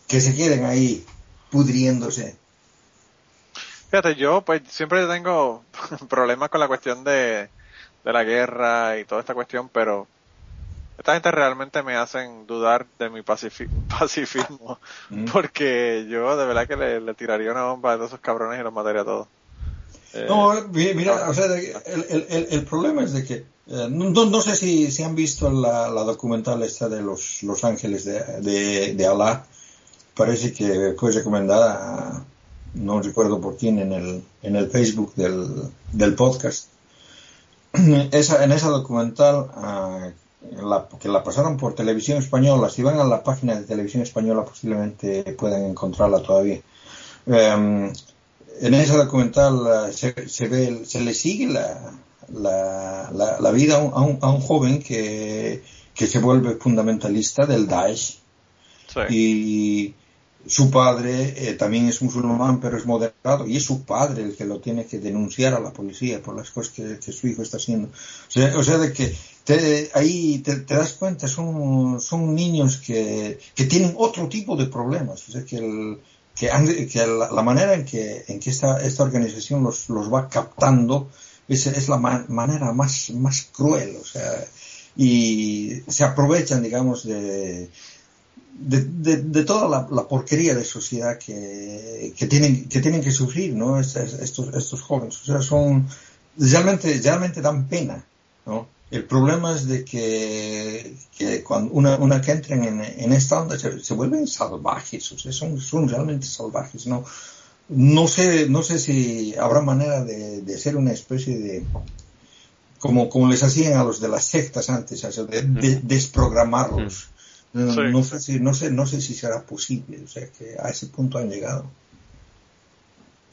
que se queden ahí pudriéndose. Fíjate, yo pues siempre tengo problemas con la cuestión de, de la guerra y toda esta cuestión, pero esta gente realmente me hacen dudar de mi pacifi pacifismo, mm. porque yo de verdad que le, le, tiraría una bomba a todos esos cabrones y los mataría a todos. Eh, no, mira, o sea, el, el, el, problema es de que, eh, no, no, sé si, si han visto la, la, documental esta de los, los ángeles de, de, de Alá, parece que fue recomendada, no recuerdo por quién, en el, en el Facebook del, del podcast. Esa, en esa documental, uh, la, que la pasaron por televisión española, si van a la página de televisión española posiblemente puedan encontrarla todavía. Um, en esa documental uh, se, se, ve, se le sigue la, la, la, la vida a un, a un, joven que, que se vuelve fundamentalista del Daesh. Sí. Y su padre eh, también es musulmán, pero es moderado, y es su padre el que lo tiene que denunciar a la policía por las cosas que, que su hijo está haciendo. O sea, o sea de que te, ahí te, das cuenta, son, son niños que, que tienen otro tipo de problemas. O sea, que, el, que, han, que la, manera en que, en que esta, esta organización los, los va captando es, es la man, manera más, más cruel. O sea, y se aprovechan, digamos, de, de, de, toda la, la, porquería de sociedad que, que, tienen, que tienen que sufrir, ¿no? Estos, estos jóvenes. O sea, son, realmente, realmente dan pena, ¿no? El problema es de que, que cuando una, una que entran en, en esta onda se, se, vuelven salvajes, o sea, son, son realmente salvajes, ¿no? No sé, no sé si habrá manera de, de hacer una especie de, como, como les hacían a los de las sectas antes, o sea, de, de desprogramarlos. No, sí, no, sé si, no, sé, no sé si será posible, o sea que a ese punto han llegado.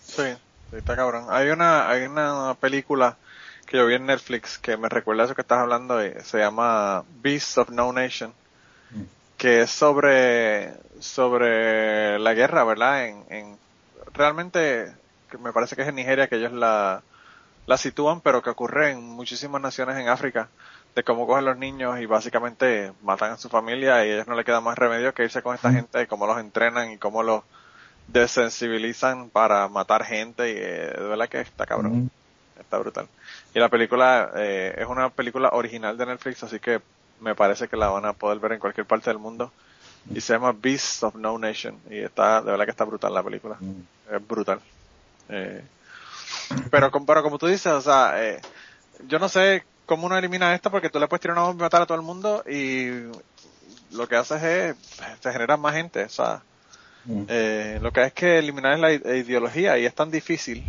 Sí, está cabrón. Hay una, hay una película que yo vi en Netflix que me recuerda eso que estás hablando se llama Beasts of No Nation, mm. que es sobre, sobre la guerra, ¿verdad? En, en, realmente, que me parece que es en Nigeria que ellos la, la sitúan, pero que ocurre en muchísimas naciones en África de cómo cogen los niños y básicamente matan a su familia y a ellos no les queda más remedio que irse con esta gente y cómo los entrenan y cómo los desensibilizan para matar gente y eh, de verdad que está cabrón. Está brutal. Y la película eh, es una película original de Netflix, así que me parece que la van a poder ver en cualquier parte del mundo. Y se llama Beasts of No Nation. Y está, de verdad que está brutal la película. Mm. Es brutal. Eh, pero, pero como tú dices, o sea, eh, yo no sé cómo uno elimina esto porque tú le puedes tirar una bomba y matar a todo el mundo y lo que haces es, te genera más gente, o sea, mm. eh, lo que hay es que eliminar la ideología y es tan difícil.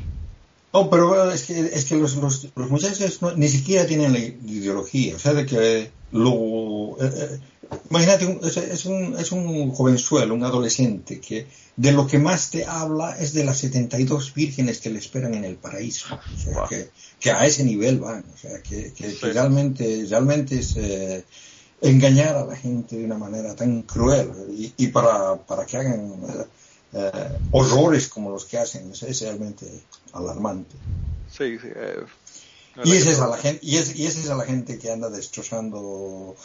No, pero es que, es que los, los, los muchachos no, ni siquiera tienen la ideología, o sea, de que lo... Eh, eh, imagínate, un, es, es, un, es un jovenzuelo, un adolescente, que de lo que más te habla es de las 72 vírgenes que le esperan en el paraíso. O sea, wow. que, que, a ese nivel van. O sea, que, que, sí. que realmente, realmente es, eh, engañar a la gente de una manera tan cruel y, para, para, que hagan eh, horrores como los que hacen es, realmente alarmante. Sí, sí. Eh, y, esa es a la gente, y, es, y esa es a la gente que anda destrozando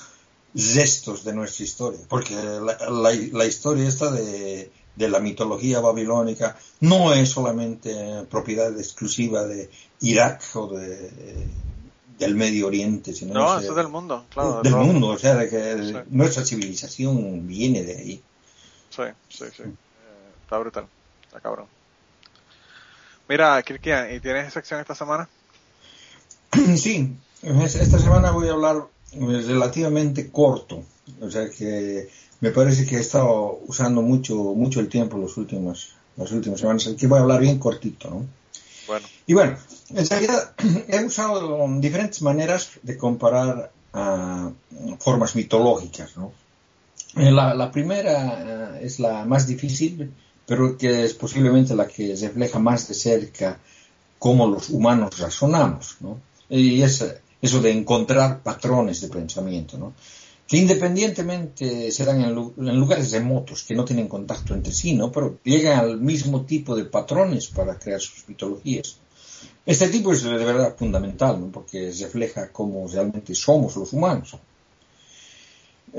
gestos de nuestra historia, porque la, la, historia esta de, de, la mitología babilónica no es solamente propiedad exclusiva de Irak o de, del Medio Oriente, sino no, es del mundo, claro. Del mundo, o sea, de que nuestra civilización viene de ahí. Sí, sí, sí. Está brutal, está cabrón. Mira, Kirkian, ¿y tienes sección esta semana? Sí, esta semana voy a hablar relativamente corto, o sea que me parece que he estado usando mucho mucho el tiempo los últimos las últimas semanas, así que voy a hablar bien cortito, ¿no? Bueno. Y bueno, en realidad he usado diferentes maneras de comparar uh, formas mitológicas, ¿no? Eh, la, la primera uh, es la más difícil, pero que es posiblemente la que refleja más de cerca cómo los humanos razonamos, ¿no? Y es eso de encontrar patrones de pensamiento, ¿no? que independientemente se dan en, lugares remotos que no tienen contacto entre sí, ¿no? pero llegan al mismo tipo de patrones para crear sus mitologías. Este tipo es de verdad fundamental, ¿no? porque refleja cómo realmente somos los humanos.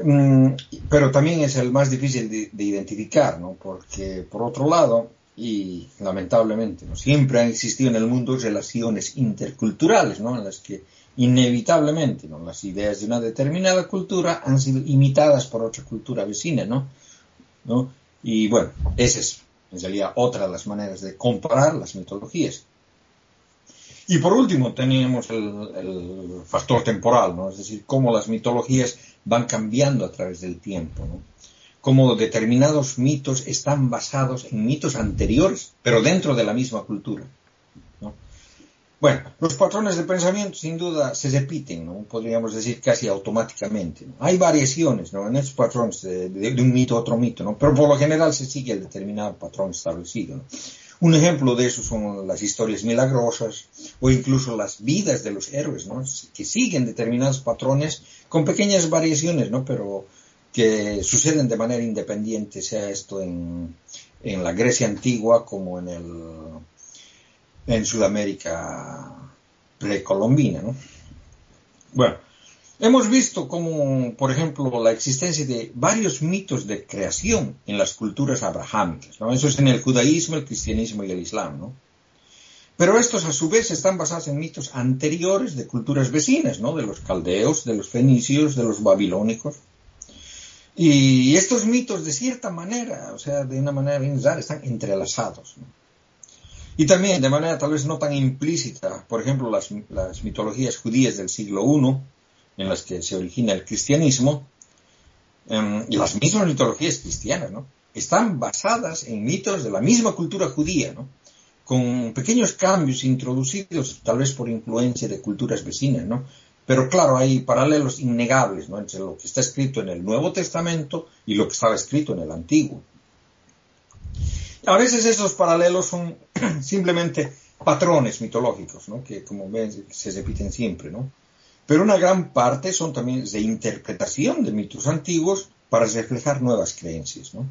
Mm, pero también es el más difícil de, de, identificar, ¿no? porque por otro lado, y lamentablemente, siempre han existido en el mundo relaciones interculturales, ¿no? en las que inevitablemente las ideas de una determinada cultura han sido imitadas por otra cultura vecina, ¿no? ¿No? Y bueno, esa es en otra de las maneras de comparar las mitologías. Y por último tenemos el, factor temporal, ¿no? Es decir, cómo las mitologías van cambiando a través del tiempo, ¿no? Cómo determinados mitos están basados en mitos anteriores, pero dentro de la misma cultura. Bueno, los patrones de pensamiento sin duda se repiten, ¿no? podríamos decir casi automáticamente. Hay variaciones ¿no? en estos patrones de, un mito a otro mito, ¿no? pero por lo general se sigue el determinado patrón establecido. Un ejemplo de eso son las historias milagrosas o incluso las vidas de los héroes, ¿no? que siguen determinados patrones con pequeñas variaciones, ¿no? pero que suceden de manera independiente, sea esto en, en la Grecia antigua como en el en Sudamérica precolombina. ¿no? Bueno, hemos visto como, por ejemplo, la existencia de varios mitos de creación en las culturas abrahámicas. ¿no? Eso es en el judaísmo, el cristianismo y el islam. ¿no? Pero estos a su vez están basados en mitos anteriores de culturas vecinas, ¿no? de los caldeos, de los fenicios, de los babilónicos. Y estos mitos, de cierta manera, o sea, de una manera bien rara, están entrelazados. ¿no? Y también, de manera tal vez no tan implícita, por ejemplo, las, mitologías judías del siglo I, en las que se origina el cristianismo, y las mismas mitologías cristianas, ¿no? Están basadas en mitos de la misma cultura judía, ¿no? Con pequeños cambios introducidos tal vez por influencia de culturas vecinas, ¿no? Pero claro, hay paralelos innegables, ¿no? Entre lo que está escrito en el Nuevo Testamento y lo que estaba escrito en el Antiguo. A veces esos paralelos son simplemente patrones mitológicos, ¿no? que como ven se repiten siempre, ¿no? Pero una gran parte son también de interpretación de mitos antiguos para reflejar nuevas creencias, ¿no?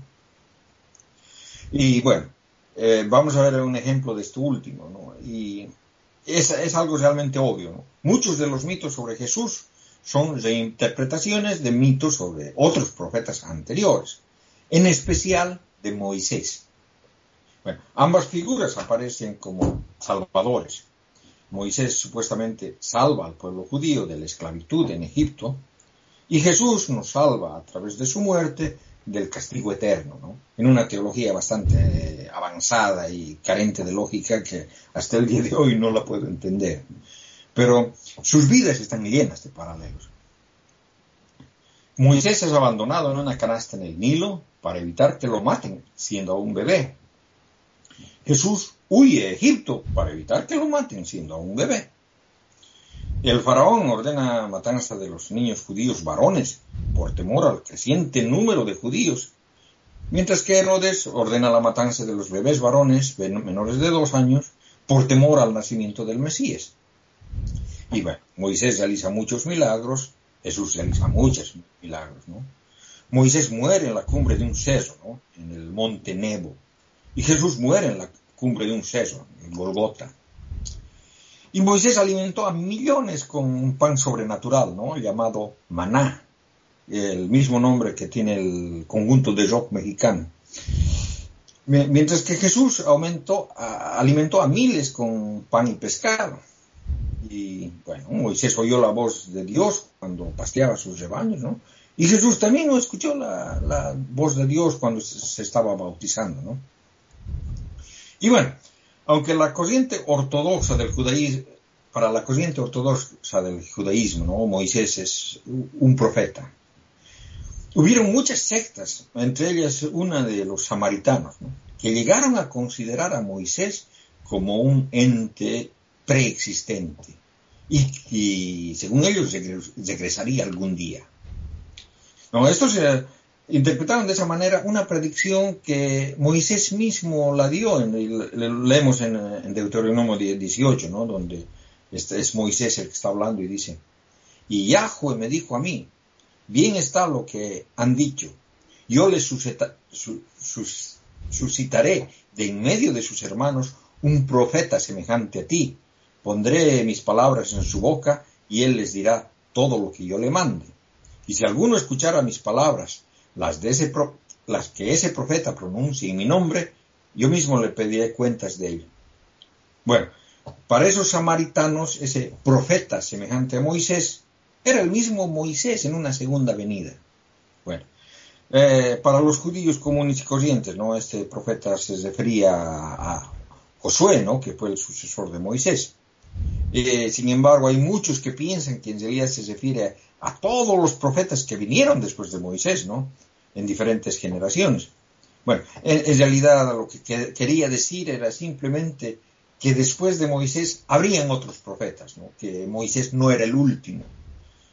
Y bueno, eh, vamos a ver un ejemplo de esto último, ¿no? Y es, es algo realmente obvio. Muchos de los mitos sobre Jesús son reinterpretaciones de mitos sobre otros profetas anteriores, en especial de Moisés ambas figuras aparecen como salvadores. Moisés supuestamente salva al pueblo judío de la esclavitud en Egipto y Jesús nos salva a través de su muerte del castigo eterno, ¿no? en una teología bastante avanzada y carente de lógica que hasta el día de hoy no la puedo entender. Pero sus vidas están llenas de paralelos. Moisés es abandonado en una canasta en el Nilo para evitar que lo maten siendo un bebé. Jesús huye a Egipto para evitar que lo maten siendo aún bebé. El faraón ordena matanza de los niños judíos varones por temor al creciente número de judíos, mientras que Herodes ordena la matanza de los bebés varones menores de dos años por temor al nacimiento del Mesías. Y bueno, Moisés realiza muchos milagros Jesús realiza muchos milagros, ¿no? Moisés muere en la cumbre de un seso, ¿no? En el monte Nebo. Y Jesús muere en la cumbre de un seso, en Golgota. Y Moisés alimentó a millones con un pan sobrenatural, ¿no? Llamado maná, el mismo nombre que tiene el conjunto de rock mexicano. Mientras que Jesús aumentó, alimentó a miles con pan y pescado. Y bueno, Moisés oyó la voz de Dios cuando pasteaba sus rebaños, ¿no? Y Jesús también escuchó la, voz de Dios cuando se, estaba bautizando, ¿no? Y bueno, aunque la corriente ortodoxa del judaísmo, para la corriente ortodoxa del judaísmo, ¿no? Moisés es un profeta. Hubieron muchas sectas, entre ellas una de los samaritanos, que llegaron a considerar a Moisés como un ente preexistente y, según ellos regresaría algún día. No, estos interpretaron de esa manera una predicción que Moisés mismo la dio, en, leemos en, en, Deuteronomio 18, ¿no? donde este es Moisés el que está hablando y dice, y Yahweh me dijo a mí, bien está lo que han dicho, yo les suscitaré de en medio de sus hermanos un profeta semejante a ti, pondré mis palabras en su boca y él les dirá todo lo que yo le mande. Y si alguno escuchara mis palabras, las, de ese las que ese profeta pronuncie en mi nombre, yo mismo le pediré cuentas de ello. Bueno, para esos samaritanos, ese profeta semejante a Moisés era el mismo Moisés en una segunda venida. Bueno, eh, para los judíos comunes y corrientes, ¿no? Este profeta se refería a, a Josué, ¿no? Que fue el sucesor de Moisés. Eh, sin embargo, hay muchos que piensan que en realidad se refiere a, todos los profetas que vinieron después de Moisés, ¿no? En diferentes generaciones. Bueno, en, realidad lo que, quería decir era simplemente que después de Moisés habrían otros profetas, ¿no? Que Moisés no era el último.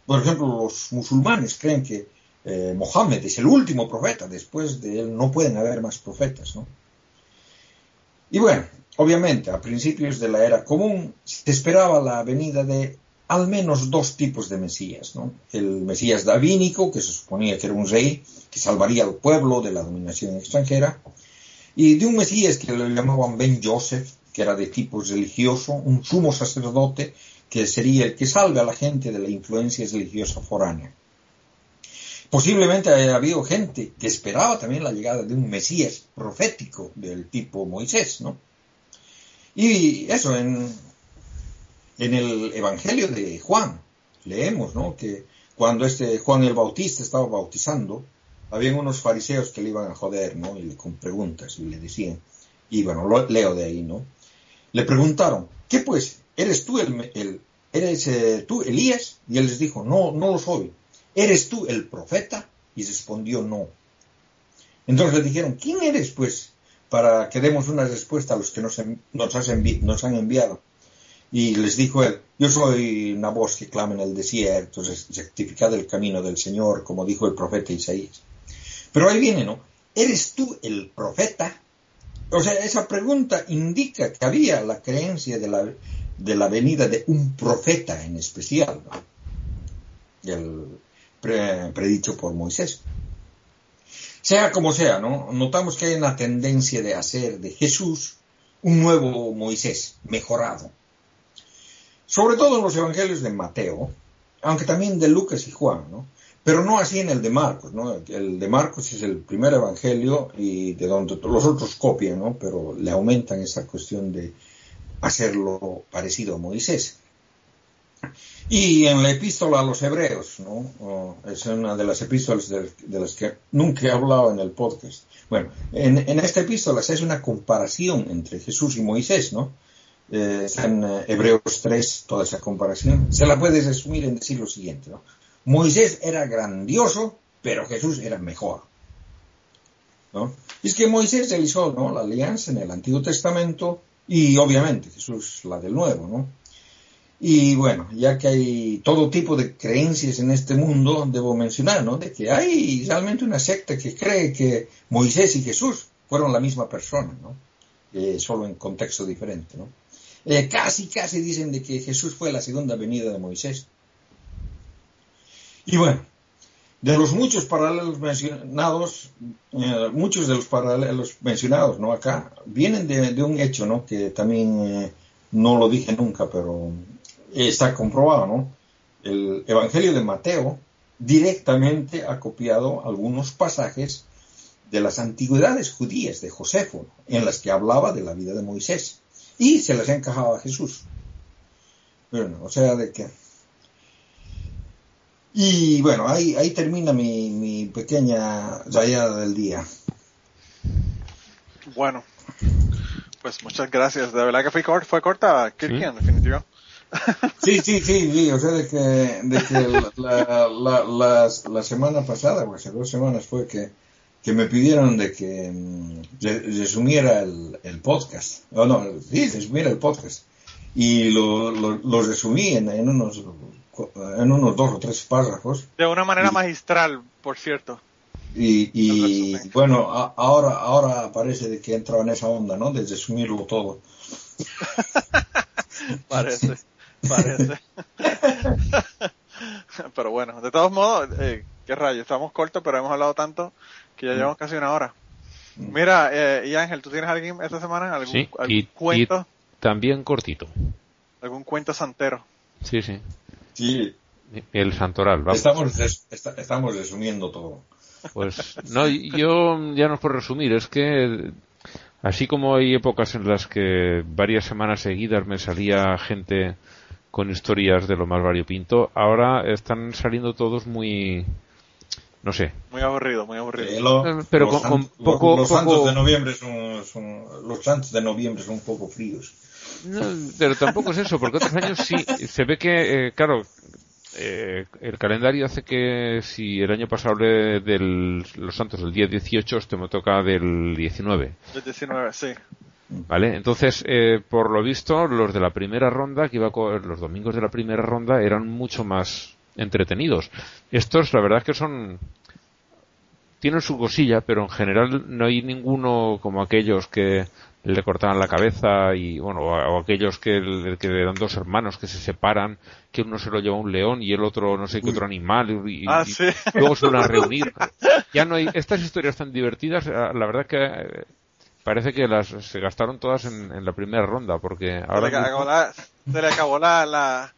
Por ejemplo, los musulmanes creen que eh, Mohammed es el último profeta, después de él no pueden haber más profetas, ¿no? Y bueno, Obviamente, a principios de la era común se esperaba la venida de al menos dos tipos de Mesías, ¿no? El Mesías davínico, que se suponía que era un rey que salvaría al pueblo de la dominación extranjera, y de un Mesías que lo llamaban Ben Joseph, que era de tipo religioso, un sumo sacerdote que sería el que salve a la gente de la influencia religiosa foránea. Posiblemente haya habido gente que esperaba también la llegada de un Mesías profético del tipo Moisés, ¿no? Y eso, en, en el Evangelio de Juan, leemos, ¿no? Que cuando este Juan el Bautista estaba bautizando, habían unos fariseos que le iban a joder, ¿no? Y con preguntas, y le decían, y bueno, lo, leo de ahí, ¿no? Le preguntaron, ¿qué pues? ¿Eres tú el, el eres eh, tú Elías? Y él les dijo, no, no lo soy. ¿Eres tú el profeta? Y respondió, no. Entonces le dijeron, ¿quién eres pues? Para que demos una respuesta a los que nos, nos, han enviado. Y les dijo él, yo soy una voz que clama en el desierto, rectificad el camino del Señor, como dijo el profeta Isaías. Pero ahí viene, ¿no? ¿Eres tú el profeta? O sea, esa pregunta indica que había la creencia de la, de la venida de un profeta en especial, el predicho por Moisés. Sea como sea, ¿no? Notamos que hay una tendencia de hacer de Jesús un nuevo Moisés, mejorado. Sobre todo en los evangelios de Mateo, aunque también de Lucas y Juan, ¿no? Pero no así en el de Marcos, ¿no? El de Marcos es el primer evangelio y de donde los otros copian, ¿no? Pero le aumentan esa cuestión de hacerlo parecido a Moisés. Y en la epístola a los hebreos, ¿no? es una de las epístolas de, las que nunca he hablado en el podcast. Bueno, en, esta epístola se hace una comparación entre Jesús y Moisés, ¿no? Eh, en eh, Hebreos 3 toda esa comparación. Se la puede resumir en decir lo siguiente, ¿no? Moisés era grandioso, pero Jesús era mejor. ¿no? Y es que Moisés realizó ¿no? la alianza en el Antiguo Testamento y obviamente Jesús la del Nuevo, ¿no? Y bueno, ya que hay todo tipo de creencias en este mundo, debo mencionar, ¿no? De que hay realmente una secta que cree que Moisés y Jesús fueron la misma persona, ¿no? Eh, solo en contexto diferente, ¿no? Eh, casi, casi dicen de que Jesús fue la segunda venida de Moisés. Y bueno, de los muchos paralelos mencionados, eh, muchos de los paralelos mencionados, ¿no? Acá, vienen de, un hecho, ¿no? Que también eh, no lo dije nunca, pero está comprobado, ¿no? El Evangelio de Mateo directamente ha copiado algunos pasajes de las antigüedades judías de Josefo, en las que hablaba de la vida de Moisés, y se les encajaba a Jesús. Bueno, o sea, de que... Y bueno, ahí, ahí termina mi, mi pequeña rayada del día. Bueno, pues muchas gracias. De verdad que fue, corta, fue corta, Kirkian, en definitiva. Sí, sí, sí, sí, o sea, de que, de que la, la, la, la, semana pasada, o hace dos semanas fue que, que me pidieron de que mm, resumiera el, el podcast. O no, sí, resumiera el podcast. Y lo, lo, lo resumí en, en, unos, en unos dos o tres párrafos. De una manera magistral, por cierto. Y, y bueno, ahora, ahora parece de que entra en esa onda, ¿no? De resumirlo todo. parece, parece. pero bueno, de todos modos, eh, qué rayo, estamos cortos, pero hemos hablado tanto que ya mm. llevamos casi una hora. Mm. Mira, eh, y Ángel, ¿tú tienes alguien esta semana? ¿Algún, cuento? también cortito. ¿Algún cuento santero? Sí, sí. Sí. El santoral, vamos. Estamos, estamos resumiendo todo. Pues no, yo ya no puedo resumir, es que así como hay épocas en las que varias semanas seguidas me salía gente con historias de lo más variopinto, ahora están saliendo todos muy no sé. Muy aburrido, muy aburrido. Eh, pero con, poco, los, santos de noviembre son, los santos de noviembre son un poco fríos. pero tampoco es eso, porque otros años sí se ve que, eh, claro, eh, el calendario hace que si el año pasado hablé de los santos del día 18, este me toca del 19. Del 19, sí. ¿Vale? Entonces, por lo visto, los de la primera ronda, que iba los domingos de la primera ronda, eran mucho más entretenidos. Estos, la verdad es que son tienen su cosilla, pero en general no hay ninguno como aquellos que le cortaban la cabeza y bueno, o, aquellos que, que eran dos hermanos que se separan, que uno se lo lleva un león y el otro no sé qué otro animal y, ah, luego se van a reunir. Ya no hay estas historias tan divertidas, la verdad que eh, parece que las se gastaron todas en, la primera ronda porque ahora se le acabó la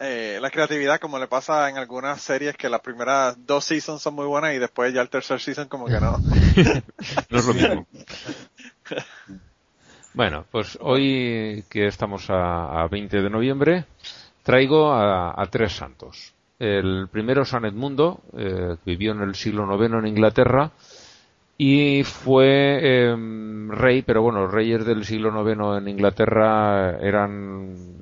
eh, la creatividad como le pasa en algunas series que las primeras dos seasons son muy buenas y después ya el tercer season como que no. no es lo mismo. bueno, pues hoy que estamos a, 20 de noviembre, traigo a, tres santos. El primero San Edmundo, eh, que vivió en el siglo IX en Inglaterra y fue em, rey, pero bueno, los reyes del siglo IX en Inglaterra eran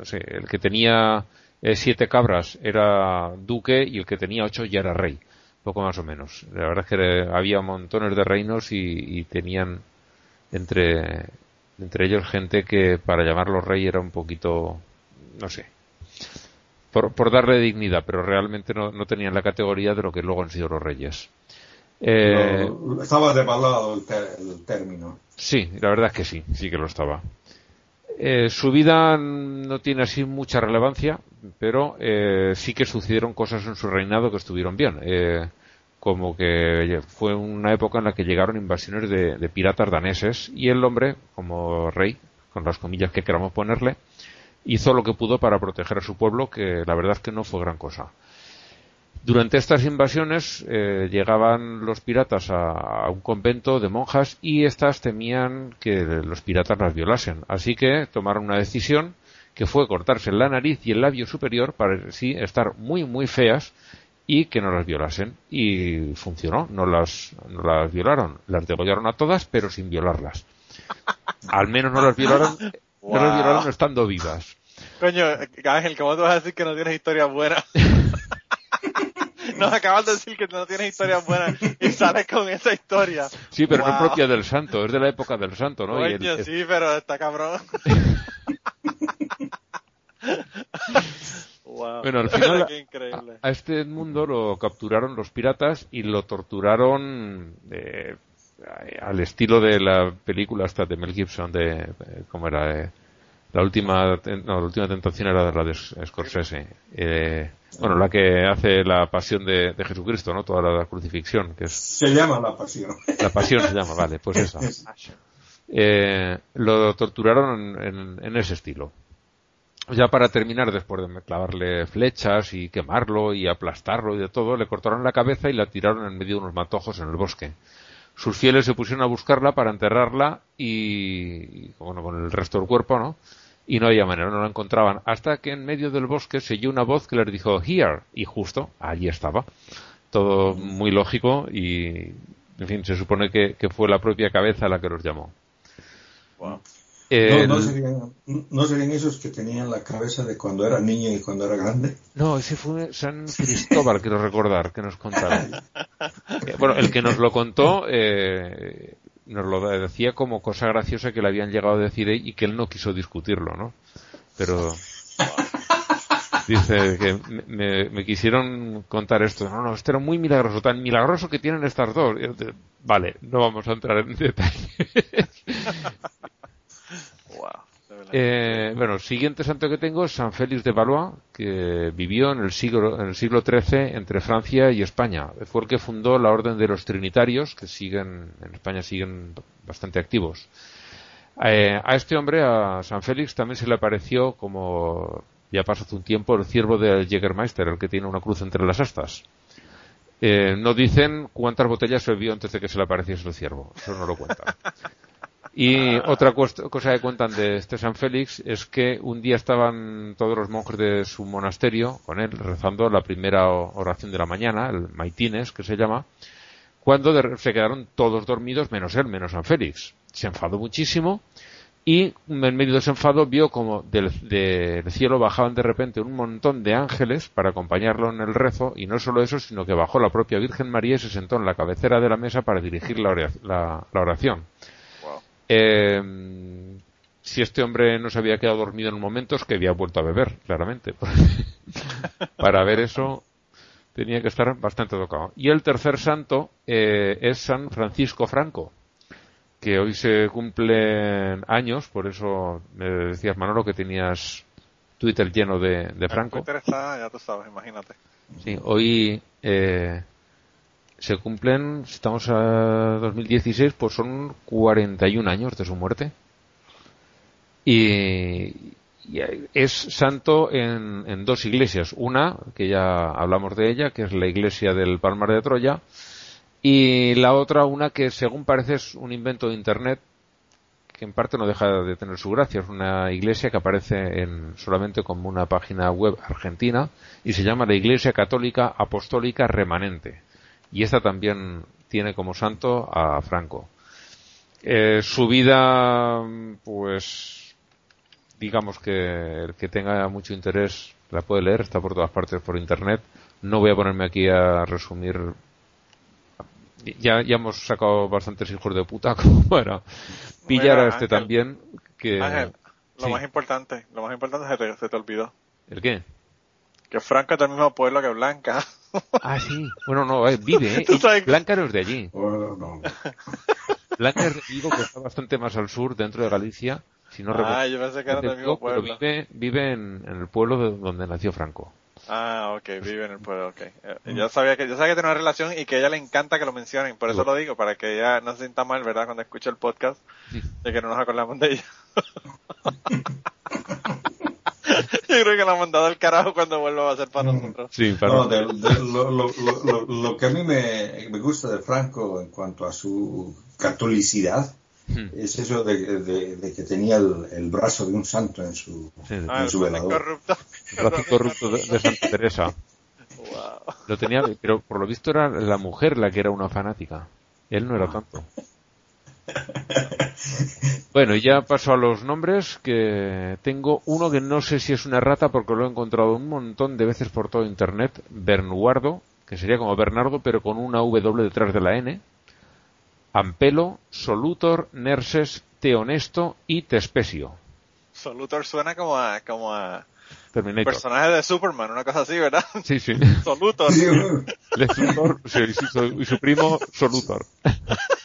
no sé, el que tenía eh, siete cabras era duque y el que tenía ocho ya era rey, poco más o menos. La verdad es que había montones de reinos y, tenían entre, entre ellos gente que para llamarlo rey era un poquito, no sé, por, por darle dignidad, pero realmente no, no tenían la categoría de lo que luego han sido los reyes. Eh, estaba devaluado el, el, término. Sí, la verdad es que sí, sí que lo estaba. Eh, su vida no tiene así mucha relevancia, pero eh, sí que sucedieron cosas en su reinado que estuvieron bien. Eh, como que fue una época en la que llegaron invasiones de, piratas daneses y el hombre, como rey, con las comillas que queramos ponerle, hizo lo que pudo para proteger a su pueblo, que la verdad es que no fue gran cosa. Durante estas invasiones eh, llegaban los piratas a, un convento de monjas y éstas temían que los piratas las violasen. Así que tomaron una decisión que fue cortarse la nariz y el labio superior para así estar muy muy feas y que no las violasen. Y funcionó, no las, no las violaron. Las degollaron a todas, pero sin violarlas. Al menos no las violaron, no las violaron estando vivas. Coño, Ángel, ¿cómo te vas a decir que no tienes historia buena? Nos acabas de decir que no tienes historia buena y sales con esa historia. Sí, pero no propia del santo, es de la época del santo, ¿no? sí, pero está cabrón. Bueno, al final a, este mundo lo capturaron los piratas y lo torturaron eh, al estilo de la película hasta de Mel Gibson de, cómo era eh, la última no, la última tentación era de la de Scorsese eh, Bueno, la que hace la pasión de, de Jesucristo, ¿no? Toda la crucifixión, que es Se llama la pasión. la pasión se llama, vale, pues esa. Eh, lo torturaron en, en ese estilo. Ya para terminar, después de clavarle flechas y quemarlo y aplastarlo y de todo, le cortaron la cabeza y la tiraron en medio de unos matojos en el bosque. Sus fieles se pusieron a buscarla para enterrarla y, bueno, con el resto del cuerpo, ¿no? Y no había manera, no la encontraban. Hasta que en medio del bosque se oyó una voz que les dijo, here, y justo, allí estaba. Todo muy lógico y, en fin, se supone que, que fue la propia cabeza la que los llamó. Wow. El- No, no, serían, no serían esos que tenían la cabeza de cuando era niño y cuando era grande. No, ese fue San Cristóbal, quiero recordar, que nos contaron. Eh, Bueno, el que nos lo contó eh, nos lo decía como cosa graciosa que le habían llegado a decir y que él no quiso discutirlo, ¿no? Pero dice que me, me- me quisieron contar esto. No, no, esto era muy milagroso, tan milagroso que tienen estas dos. Vale, no vamos a entrar en detalle. Wow. Eh, bueno, el siguiente santo que tengo es San Félix de Valois, que vivió en el siglo, en el siglo XIII entre Francia y España. Fue el que fundó la Orden de los Trinitarios, que siguen, en España siguen bastante activos. Eh, a este hombre, a San Félix, también se le apareció como, ya pasó hace un tiempo, el ciervo del Jägermeister, el que tiene una cruz entre las astas. Eh, no dicen cuántas botellas bebió antes de que se le apareciese el ciervo. Eso no lo cuentan. Y otra cuest- cosa que cuentan de este San Félix es que un día estaban todos los monjes de su monasterio con él rezando la primera oración de la mañana, el maitines que se llama, cuando se quedaron todos dormidos menos él, menos San Félix. Se enfadó muchísimo y en medio de ese enfado vio como del, del cielo bajaban de repente un montón de ángeles para acompañarlo en el rezo y no solo eso, sino que bajó la propia Virgen María y se sentó en la cabecera de la mesa para dirigir la ora- la- la oración. Eh, si este hombre no se había quedado dormido en un momento es que había vuelto a beber, claramente. Para ver eso tenía que estar bastante tocado. Y el tercer santo eh, es San Francisco Franco, que hoy se cumplen años, por eso me decías Manolo que tenías Twitter lleno de, de Franco. Twitter está, ya tú sabes, imagínate. Sí, hoy eh, se cumplen, si estamos a 2016, pues son 41 años de su muerte. Y, es santo en, en dos iglesias. Una, que ya hablamos de ella, que es la iglesia del Palmar de Troya. Y la otra, una que según parece es un invento de Internet, que en parte no deja de tener su gracia. Es una iglesia que aparece en, solamente como una página web argentina y se llama la Iglesia Católica Apostólica Remanente. Y esta también tiene como santo a Franco. Eh, su vida, pues, digamos que el que tenga mucho interés la puede leer, está por todas partes por internet. No voy a ponerme aquí a resumir. Ya, ya hemos sacado bastantes hijos de puta como para pillar Mira, a este Ángel, también. Que, Ángel, lo sí. más importante, lo más importante se te, se te olvidó. ¿El qué? Que Franco es del mismo pueblo que Blanca. Ah, sí. Bueno, no, eh, vive, ¿eh? Blanca no es de allí. No. Blanca es de Vigo, que está bastante más al sur, dentro de Galicia. Si no recuerdo. ah, yo pensé que era del mismo pero pueblo. vive, vive en, en el pueblo de donde nació Franco. Ah, ok, vive en el pueblo, ok. Eh, Yo sabía que, yo sabía que tenía una relación y que a ella le encanta que lo mencionen, por eso Lo- lo digo, para que ella no se sienta mal, ¿verdad? Cuando escuche el podcast, de que no nos acordamos de ella. yo creo que la mandado al carajo cuando vuelva a ser para nosotros. Sí, No, de- de- lo, lo- lo- lo- lo que a mí me, me gusta de Franco en cuanto a su catolicidad Hmm. es eso de, de- de que tenía el, el brazo de un santo en su, Sí, en Ah, su velador. corrupto. el brazo corrupto de, de Santa Teresa. Wow. Lo tenía, pero por lo visto era la mujer la que era una fanática. Él no era tanto. Bueno, ya paso a los nombres, que tengo uno que no sé si es una rata porque lo he encontrado un montón de veces por todo internet, Bernuardo, que sería como Bernardo pero con una W detrás de la N, Ampelo, Solutor, Nerses, Teonesto y Tespesio. Solutor suena como a, como a Terminator. personaje de Superman, una cosa así, ¿verdad? Sí, sí. Solutor. Lex Luthor sí, y su primo Solutor.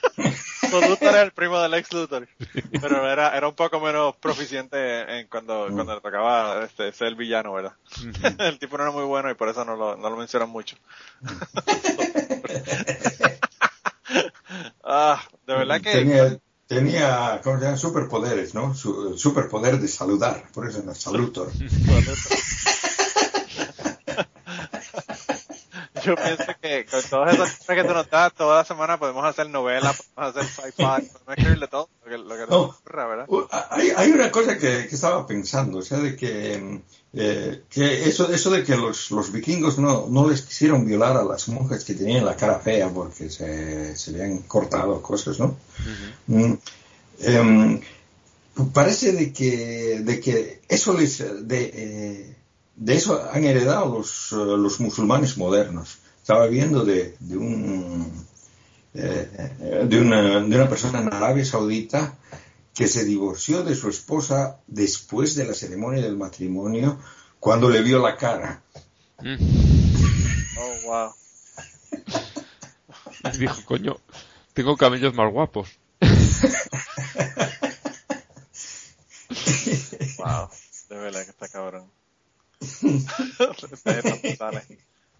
Luthor era el primo del ex Luthor. Pero era, era un poco menos proficiente en cuando, cuando le tocaba este, ser el villano, ¿verdad? el tipo no era muy bueno y por eso no lo, no lo mencionan mucho. ah, de verdad que... Tenía, tenía ¿cómo se llama? Superpoderes, ¿no? Su, superpoder de saludar, por eso era Salutor. Yo pienso que con todas esas cosas que tú nos das, toda la semana podemos hacer novelas, podemos hacer sci-fi, podemos escribirle todo lo que, lo que nos No. ocurra, ¿verdad? Uh, Hay, hay una cosa que, que estaba pensando, o sea, de que, eh, que eso, eso de que los, los vikingos no, no les quisieron violar a las monjas que tenían la cara fea porque se, se le han cortado cosas, ¿no? Mm, em, parece de que, de que eso les, de, eh, de eso han heredado los, eh, los musulmanes modernos. Estaba viendo de, de un, eh, de, una, de una persona en Arabia Saudita que se divorció de su esposa después de la ceremonia del matrimonio cuando le vio la cara. Mm. Oh, wow. Y dijo, coño, tengo camellos más guapos. Wow. De verdad que está cabrón. Ustedes están brutales.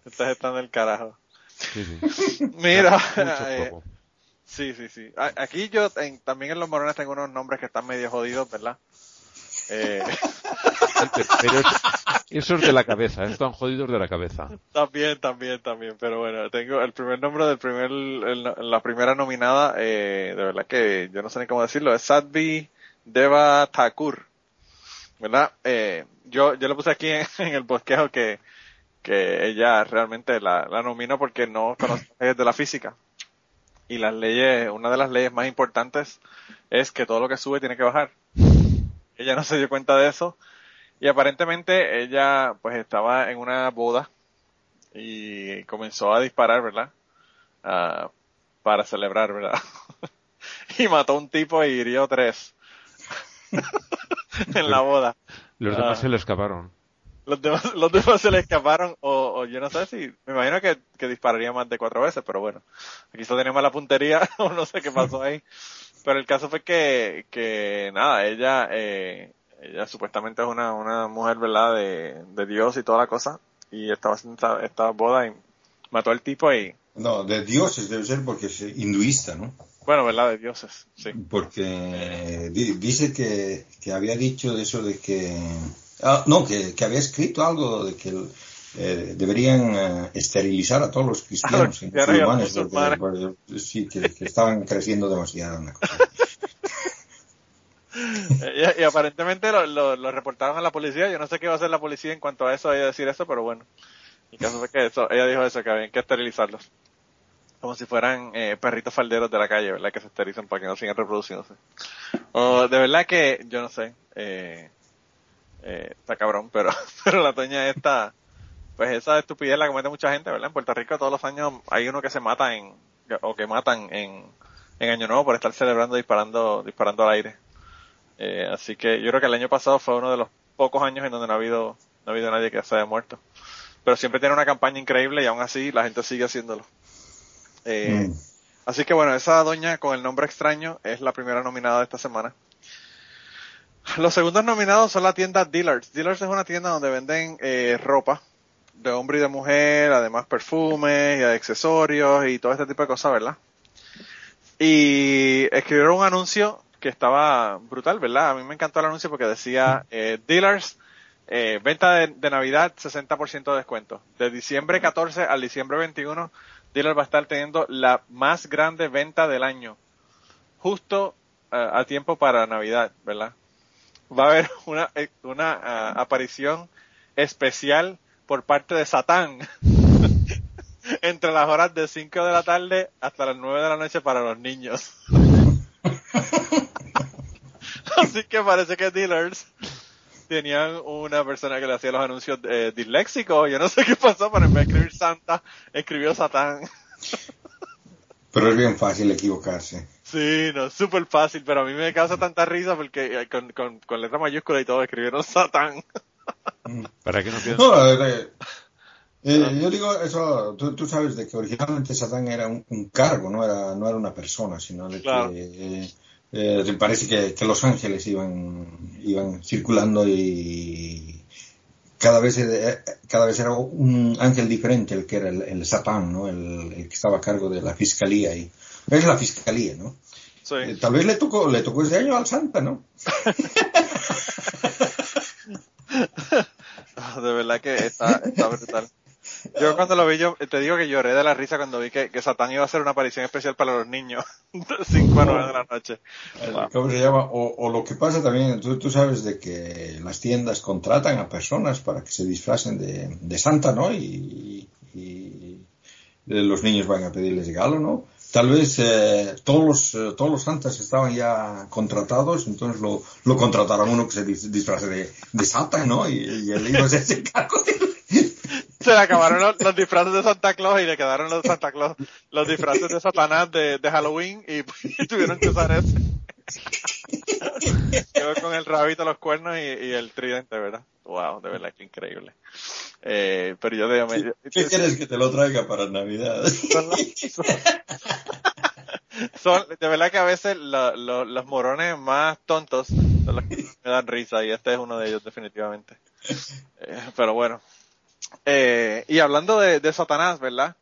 Ustedes están del carajo. Sí, sí. Mira, eh, sí, sí, sí. Aquí yo en- también en los morones tengo unos nombres que están medio jodidos, ¿verdad? Eh, Pero es- eso es de la cabeza, están jodidos de la cabeza. también, también, también. Pero bueno, tengo el primer nombre del primer, el- la primera nominada, eh, de verdad que yo no sé ni cómo decirlo, es Sadvi Deva Thakur. ¿Verdad? Eh, yo, yo le puse aquí en, el bosquejo que, que ella realmente la, la porque no conoce de la física. Y las leyes, una de las leyes más importantes es que todo lo que sube tiene que bajar. Ella no se dio cuenta de eso. Y aparentemente ella pues estaba en una boda y comenzó a disparar, ¿verdad? Ah, para celebrar, ¿verdad? y mató un tipo y hirió tres en la boda. Los demás Ah. se le escaparon. Los demás, los demás se le escaparon o, o yo no sé si, me imagino que, que dispararía más de cuatro veces, pero bueno, quizá tenía mala puntería o no sé qué pasó ahí. Pero el caso fue que, que nada, ella, eh, ella supuestamente es una, una mujer, ¿verdad? De, de Dios y toda la cosa. Y estaba haciendo esta, esta boda y mató al tipo y, No, de dioses debe ser porque es hinduista, ¿no? bueno, ¿verdad? De dioses, sí. Porque di- dice que, que había dicho de eso de que... ah, no, que, que había escrito algo de que eh, deberían eh, esterilizar a todos los cristianos y a musulmanes porque, porque- sí, que, que estaban creciendo demasiado. una cosa. Y, y aparentemente lo, lo, lo reportaron a la policía. Yo no sé qué va a hacer la policía en cuanto a eso, ella decir eso, pero bueno. El caso fue que eso, ella dijo eso, que habían que esterilizarlos. Como si fueran eh, perritos falderos de la calle, ¿verdad? Que se esterilizan para que no sigan reproduciéndose. O, de verdad que, yo no sé, eh, eh, está cabrón, pero, pero la doña esta, pues esa estupidez la comete mucha gente, ¿verdad? En Puerto Rico todos los años hay uno que se mata en, o que matan en, en Año Nuevo por estar celebrando disparando, disparando al aire. Eh, así que yo creo que el año pasado fue uno de los pocos años en donde no ha habido, no ha habido nadie que se haya muerto. Pero siempre tiene una campaña increíble y aún así la gente sigue haciéndolo. Eh, Mm. Así que bueno, esa doña con el nombre extraño es la primera nominada de esta semana. Los segundos nominados son la tienda Dealers. Dealers es una tienda donde venden eh, ropa de hombre y de mujer, además perfumes y accesorios y todo este tipo de cosas, ¿verdad? Y escribieron un anuncio que estaba brutal, ¿verdad? A mí me encantó el anuncio porque decía eh, Dealers, eh, venta de, de Navidad 60% de descuento. De diciembre 14 al diciembre 21, Dealers va a estar teniendo la más grande venta del año. Justo eh, a tiempo para Navidad, ¿verdad? Va a haber una, eh, una ah, aparición especial por parte de Satán entre las horas de 5 de la tarde hasta las 9 de la noche para los niños. Así que parece que dealers tenían una persona que le hacía los anuncios eh, disléxicos. Yo no sé qué pasó, pero en vez de escribir Santa, escribió Satán. Pero es bien fácil equivocarse. Sí, no, súper fácil, pero a mí me causa tanta risa porque eh, con, con, con letra mayúscula y todo escribieron Satán. Para que no piensen. No, eh, Eh, yo digo eso, tú, tú sabes de que originalmente Satán era un, un cargo, no era, no era una persona, sino de Claro. que eh, parece que, que los ángeles iban, iban circulando y cada vez, eh, cada vez era un ángel diferente el que era el, el Satán, ¿no? El, el que estaba a cargo de la fiscalía y es la fiscalía, ¿no? Sí. Eh, tal vez le tocó, le tocó ese año al Santa, ¿no? De verdad que está, está brutal. Yo cuando lo vi, yo te digo que lloré de la risa cuando vi que, que Satán iba a hacer una aparición especial para los niños. De 5 a 9 de la noche. ¿Cómo se llama? O, lo que pasa también, tú, tú sabes de que las tiendas contratan a personas para que se disfracen de, de Santa, ¿no? Y, y los niños van a pedirles regalo, ¿no? Tal vez eh, todos los eh, todos los santas estaban ya contratados, entonces lo, lo contrataron uno que se dis- disfrace de, de Santa, ¿no? Y, y él iba a hacerse cargo Se le acabaron los, los disfraces de Santa Claus y le quedaron los Santa Claus, los disfraces de Satanás de, de Halloween y, y tuvieron que usar ese. Con el rabito, los cuernos y, y el tridente, ¿verdad? Wow, de verdad que increíble. Eh, pero yo digo, ¿Qué quieres que te lo traiga para Navidad? son, los- son- son- de verdad que a veces lo- lo- los morones más tontos son los que me dan risa y este es uno de ellos definitivamente. Eh, pero bueno. Eh, y hablando de, de Satanás, ¿verdad?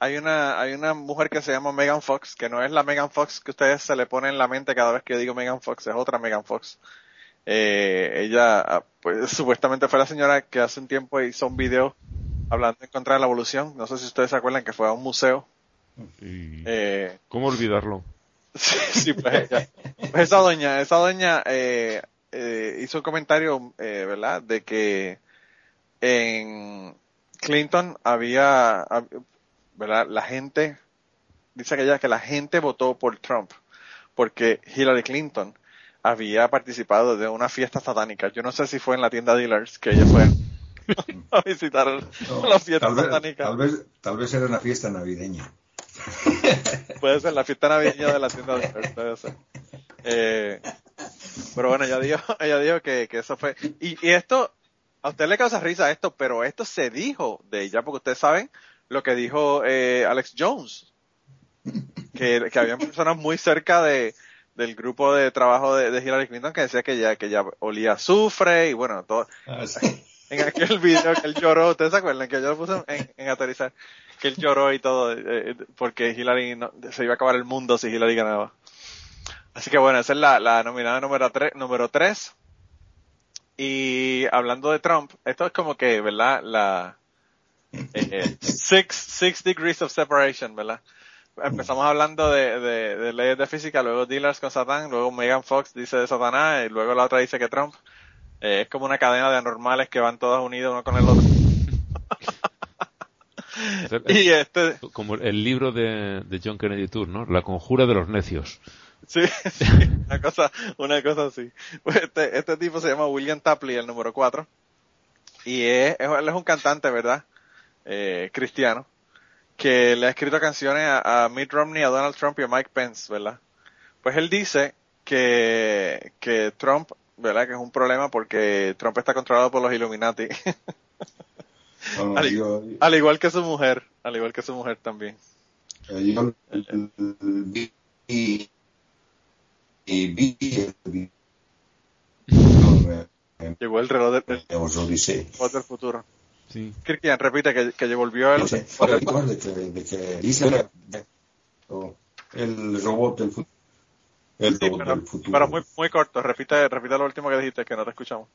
Hay una, hay una mujer que se llama Megan Fox, que no es la Megan Fox que ustedes se le ponen en la mente cada vez que yo digo Megan Fox, es otra Megan Fox. Eh, ella, ah, pues, supuestamente fue la señora que hace un tiempo hizo un video hablando en contra de la evolución. No sé si ustedes se acuerdan que fue a un museo. Eh, ¿Cómo olvidarlo? Sí, sí, pues ella. Pues esa doña, esa doña eh, eh, hizo un comentario, eh, ¿verdad? De que en Clinton había, hab- ¿verdad? La gente, dice que ella que la gente votó por Trump porque Hillary Clinton había participado de una fiesta satánica. Yo no sé si fue en la tienda Dealers que ella fue a visitar la fiesta tal, vez, satánica. tal, vez, tal vez era una fiesta navideña. Puede ser la fiesta navideña de la tienda de Dealers, puede ser. Eh, pero bueno, ella dijo, ella dijo que, que eso fue. Y, y esto, a usted le causa risa esto, pero esto se dijo de ella, porque ustedes saben lo que dijo eh, Alex Jones. Que, que había personas muy cerca de, del grupo de trabajo de, de Hillary Clinton que decía que ya, que ya olía azufre y bueno, todo, Ah, sí. en aquel video que él lloró, ¿ustedes se acuerdan? Que yo lo puse en, en aterrizar, que él lloró y todo, eh, eh, porque Hillary no- se iba a acabar el mundo si Hillary ganaba. Así que bueno, esa es la, la nominada número tres, número tres. Y hablando de Trump, esto es como que, ¿verdad? La, eh, six, six degrees of separation, ¿verdad? Empezamos hablando de, de, de leyes de física, luego dealers con Satán, luego Megan Fox dice de Satanás, y luego la otra dice que Trump. Eh, es como una cadena de anormales que van todos unidos uno con el otro. y este, Como el libro de, de John Kennedy Tour, ¿no? La conjura de los necios. Sí, sí, una cosa, una cosa así. Pues este, este tipo se llama William Tapley, el número 4. Y es, es- él es un cantante, ¿verdad? Eh, cristiano. Que le ha escrito canciones a, a Mitt Romney, a Donald Trump y a Mike Pence, ¿verdad? Pues él dice que, que Trump, ¿verdad? Que es un problema porque Trump está controlado por los Illuminati. Al- igual que su mujer, al igual que su mujer también. eh, y vi el Llegó el reloj del, me- os lo dice. reloj del futuro. Sí. Cristian, repite que, que volvió el, ahora igual de que, de que dice o el robot del futuro. El Sí, robot pero, del futuro. pero muy, muy corto. Repite, repite lo último que dijiste, que no te escuchamos.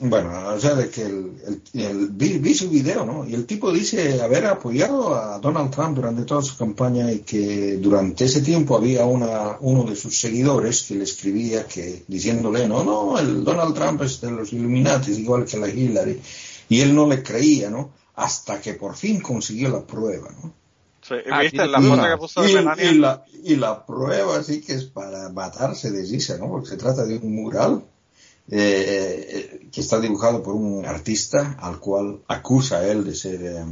Bueno, o sea, de que el, el- el- vi, vi su video, ¿no? Y el tipo dice haber apoyado a Donald Trump durante toda su campaña y que durante ese tiempo había una, uno de sus seguidores que le escribía que diciéndole, no, no, el Donald Trump es de los Illuminati, es igual que la Hillary. Y él no le creía, ¿no? Hasta que por fin consiguió la prueba, ¿no? Sí, ¿y Ah, ¿Viste sí, la sí. foto que puso de y, Melania? y la, y la prueba sí que es para matarse de risa, ¿no? Porque se trata de un mural eh, que está dibujado por un artista al cual acusa a él de ser eh,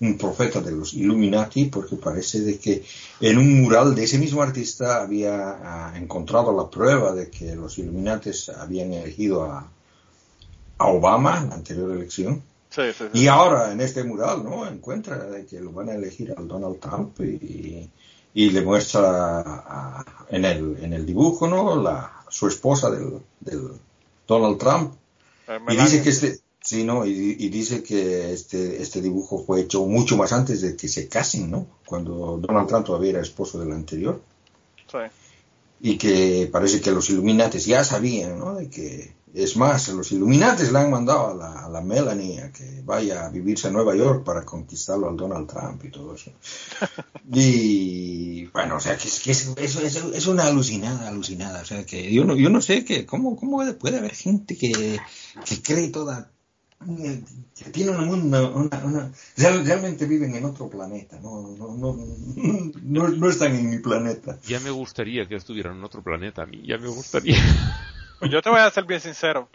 un profeta de los Illuminati porque parece de que en un mural de ese mismo artista había ah, encontrado la prueba de que los Illuminati habían elegido a, a Obama en la anterior elección Sí, sí, sí. Y ahora en este mural, ¿no? Encuentra de que lo van a elegir al Donald Trump y, y le muestra a- en, el, en el dibujo, ¿no? La, su esposa del, del Donald Trump. Y dice que este, sí, ¿no? Y, y dice que este, este dibujo fue hecho mucho más antes de que se casen, ¿no? Cuando Donald Trump todavía era esposo del anterior. Sí. Y que parece que los Illuminates ya sabían, ¿no? De que, es más, los Illuminates le han mandado a la, a la Melanie a que vaya a vivirse a Nueva York para conquistarlo al Donald Trump y todo eso. Y bueno, o sea, que es, que es, es, es- una alucinada, alucinada. O sea, que yo no, yo no sé que, ¿cómo, cómo puede haber gente que, que cree toda, que tiene una, una, una- una- real- realmente viven en otro planeta, no, no, no, no, no están en mi planeta. Ya me gustaría que estuvieran en otro planeta a mí, ya me gustaría. Pues Yo te voy a ser bien sincero.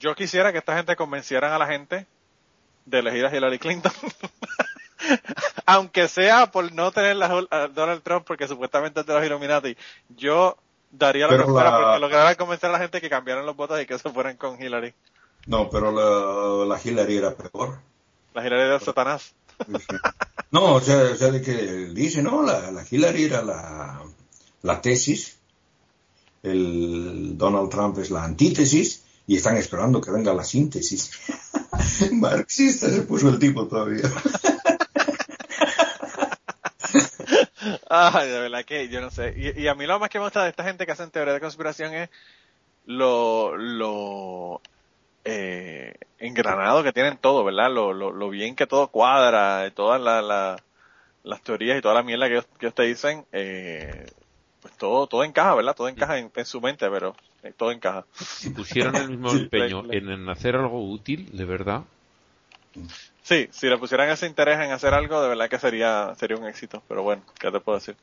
Yo quisiera que esta gente convencieran a la gente de elegir a Hillary Clinton. Aunque sea por no tener la, a Donald Trump, porque supuestamente es de los Illuminati. Yo daría que fuera la- porque lograran convencer a la gente que cambiaran los votos y que se fueran con Hillary. No, pero la, la Hillary era peor. La Hillary de Satanás. No, o sea, o sea, de que dice, no, la, la Hillary era la, la tesis, el Donald Trump es la antítesis y están esperando que venga la síntesis. Marxista se puso el tipo todavía. Ay, de verdad que yo no sé. Y, y a mí lo más que me gusta de esta gente que hacen teoría de conspiración es lo, lo eh, engranado que tienen todo, ¿verdad? Lo, lo, lo bien que todo cuadra, todas la- la- las teorías y toda la mierda que ellos, que ellos te dicen, eh, todo, todo encaja, ¿verdad? Todo encaja en, en su mente, pero eh, todo encaja. Si pusieran el mismo empeño en, en hacer algo útil, de verdad, Sí, si le pusieran ese interés en hacer algo, de verdad que sería, sería un éxito, pero bueno, ¿qué te puedo decir?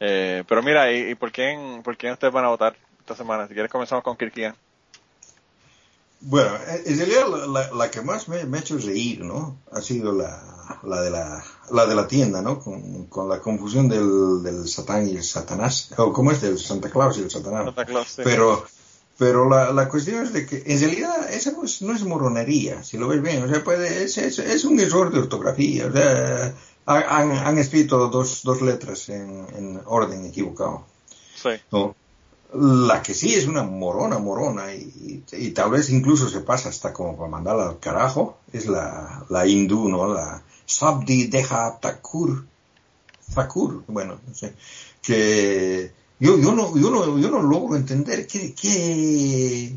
Eh, pero mira, ¿y, y por quién, por quién ustedes van a votar esta semana? Si quieres comenzamos con Kirkian. Bueno, en realidad la, la- la que más me, me ha hecho reír, ¿no? Ha sido la, la, de, la, la de la tienda, ¿no? Con, con la confusión del, del Satán y el Satanás. O cómo es del Santa Claus y el Satanás. Santa Claus, sí. Pero, pero la, la cuestión es de que en realidad esa no es, no es moronería, si lo ves bien. O sea, puede, es, es, es un error de ortografía. O sea, ha- han, han escrito dos, dos letras en, en orden equivocado. Sí. ¿no? La que sí es una morona, morona, y, tal vez incluso se pasa hasta como para mandarla al carajo, es la, la hindú, ¿no? La Sabdi Deja Thakur. Thakur, bueno, no sé. Que yo, yo, no, yo, no, yo no logro entender qué, qué,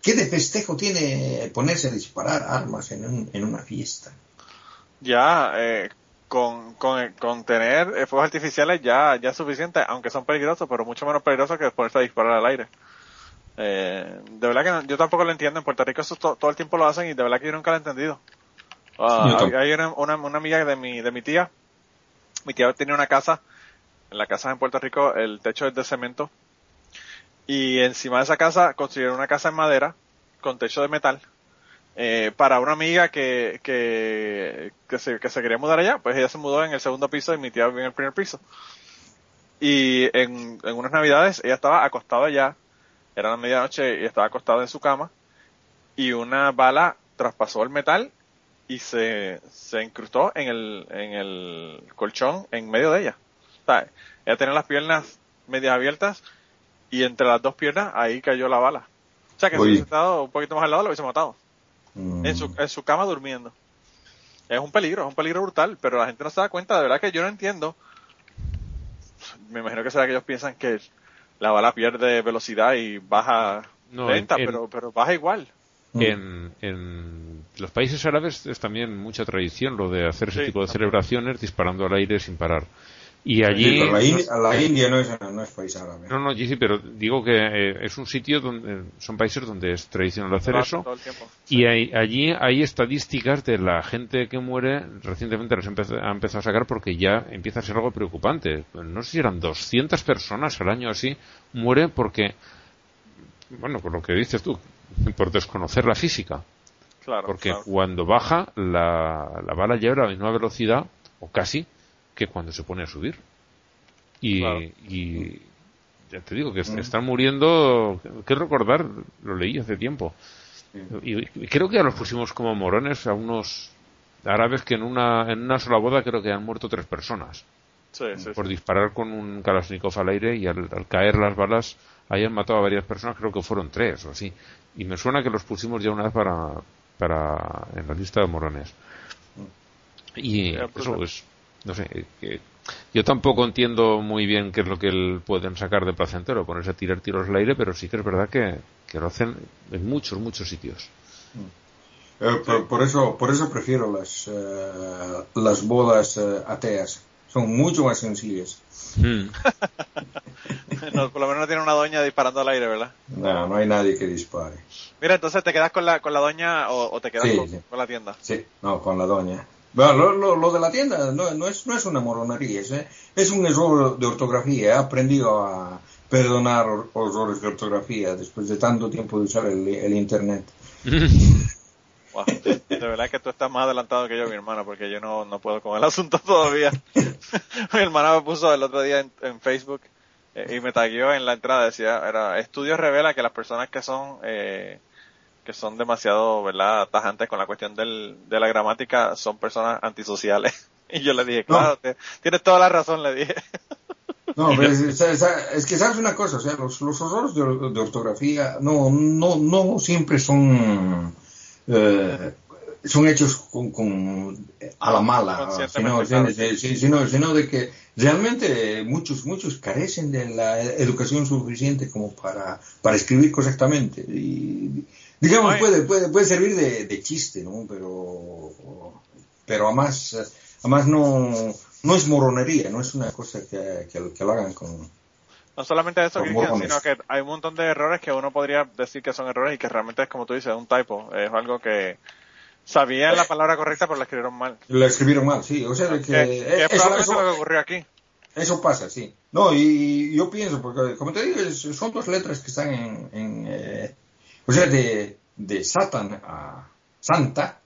qué de festejo tiene ponerse a disparar armas en, un- en una fiesta. Ya, eh, con, con, con tener eh, fuegos artificiales ya, ya es suficiente, aunque son peligrosos, pero mucho menos peligrosos que ponerse a disparar al aire. Eh, de verdad que no- yo tampoco lo entiendo. En Puerto Rico eso to- todo el tiempo lo hacen y de verdad que yo nunca lo he entendido. Tampoco. hay una, una, una amiga de mi, de mi tía. Mi tía tenía una casa. En la casa en Puerto Rico el techo es de cemento. Y encima de esa casa construyeron una casa en madera con techo de metal. Eh, para una amiga que, que, que, se, que se quería mudar allá, pues ella se mudó en el segundo piso y mi tía vivía en el primer piso. Y en, en unas navidades ella estaba acostada allá, era la medianoche y estaba acostada en su cama, y una bala traspasó el metal y se, se incrustó en el, en el colchón en medio de ella. O sea, ella tenía las piernas medias abiertas y entre las dos piernas ahí cayó la bala. O sea que si hubiese estado un poquito más al lado lo hubiese matado. Mm. En su, en su cama durmiendo. Es un peligro, es un peligro brutal, pero la gente no se da cuenta, de verdad que yo no entiendo. Me imagino que será que ellos piensan que la bala pierde velocidad y baja No, lenta, en- en- pero, pero baja igual. Mm. en, en los países árabes es también mucha tradición lo de hacer ese Sí, tipo de también. celebraciones disparando al aire sin parar. Y Sí, allí... pero la, India, la India no es, no es país árabe. No, no, sí, sí, pero digo que eh, es un sitio donde son países donde es tradicional hacer eso y hay- allí hay estadísticas de la gente que muere, recientemente las empe- ha empezado a sacar porque ya empieza a ser algo preocupante. No sé si eran 200 personas al año así, muere porque, bueno, por lo que dices tú, por desconocer la física. Claro, Porque claro. cuando baja, la, la bala lleva la misma velocidad, o casi, que cuando se pone a subir. Y, Claro. y ya te digo que est- están muriendo, que recordar, lo leí hace tiempo, Y, y creo que ya los pusimos como morones a unos árabes que en una, en una sola boda creo que han muerto tres personas. Sí, sí, por disparar con un Kalashnikov al aire y al, al caer las balas hayan matado a varias personas, creo que fueron tres o así. Y me suena que los pusimos ya una vez para, para en la lista de morones. Y Ya, pues, eso es, no sé, eh, que yo tampoco entiendo muy bien qué es lo que el- pueden sacar de placentero, ponerse a tirar tiros al aire, pero sí que es verdad que, que lo hacen en muchos, muchos sitios. Eh, por, por eso, por eso prefiero las, eh, las bodas eh, ateas. Son mucho más sencillas. Mm. No, por lo menos no tiene una doña disparando al aire, ¿verdad? No, no hay nadie que dispare. Mira, entonces te quedas con la, con la doña o, o te quedas Sí, con, sí. con la tienda. Sí, no, con la doña. Bueno, lo, lo, lo de la tienda no, no, es, no es una moronería, es, eh, es un error de ortografía. He aprendido a perdonar errores de ortografía después de tanto tiempo de usar el, el Internet. Wow. De verdad que tú estás más adelantado que yo, mi hermana, porque yo no, no puedo con el asunto todavía. mi hermana me puso el otro día en, en Facebook eh, y me tagueó en la entrada, decía, era, estudios revela que las personas que son, eh, que son demasiado, ¿verdad?, tajantes con la cuestión del, de la gramática son personas antisociales. Y yo le dije, No. claro, te- tienes toda la razón, le dije. No, pero es, es- es- es que sabes una cosa, o sea, los, los errores de, or- de ortografía no, no, no siempre son, eh, son hechos con, con- a la mala, sino- sino- sino de que realmente muchos, muchos carecen de la educación suficiente como para, para escribir correctamente. Y, digamos, Oye. puede, puede, puede servir de, de chiste, ¿no? Pero, pero además, además no, no es moronería, no es una cosa que, que, que lo hagan con... No solamente eso, mormones. sino que hay un montón de errores que uno podría decir que son errores y que realmente es como tú dices, un typo. Es algo que sabían la palabra correcta pero la escribieron mal. Lo escribieron mal, sí, o sea, que, Que, es eso, lo que ocurrió aquí. eso pasa, sí. No, y yo pienso, porque como te digo, son dos letras que están en... en, eh, o sea, de, de Satan a Santa,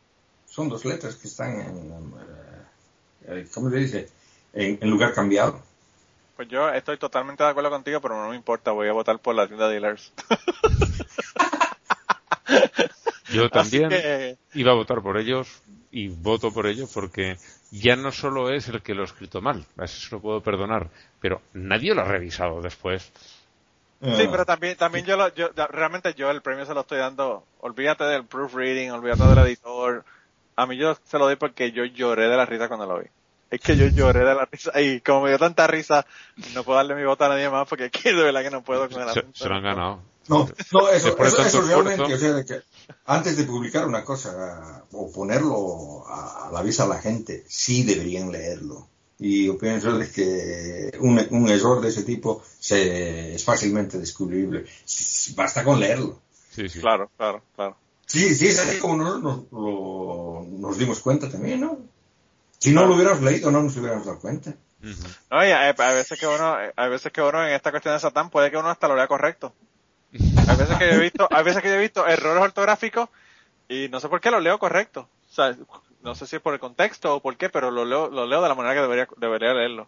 son dos letras que están en... eh, eh, ¿Cómo se dice? En, en lugar cambiado. Pues yo estoy totalmente de acuerdo contigo, pero no me importa, voy a votar por la tienda de dealers. Yo también que, iba a votar por ellos y voto por ellos porque ya no solo es el que lo ha escrito mal, a eso se lo puedo perdonar, pero nadie lo ha revisado después. Sí, Ah, pero también, también yo, lo, yo, realmente yo el premio se lo estoy dando, olvídate del proofreading, olvídate del editor. A mí yo se lo doy porque yo lloré de la risa cuando lo vi. Es que yo lloré de la risa y como me dio tanta risa, no puedo darle mi voto a nadie más porque es que de verdad que no puedo con el Se, se lo han ganado. No, no, eso, eso, eso realmente, o sea, de que antes de publicar una cosa o ponerlo a, a la vista a la gente, sí deberían leerlo. Y yo pienso de que un, un error de ese tipo se, es fácilmente descubrible. Basta con leerlo. Sí, sí. Claro, claro, claro. Sí, sí, es así como nos, nos, lo- nos dimos cuenta también, ¿no? Si no lo hubiéramos leído, no nos hubiéramos dado cuenta. No, y hay, hay veces que uno, hay veces que uno en esta cuestión de Satán puede que uno hasta lo lea correcto. Hay veces que yo he visto, hay veces que yo he visto errores ortográficos y no sé por qué lo leo correcto. O sea, no sé si es por el contexto o por qué, pero lo leo, lo leo de la manera que debería, debería leerlo.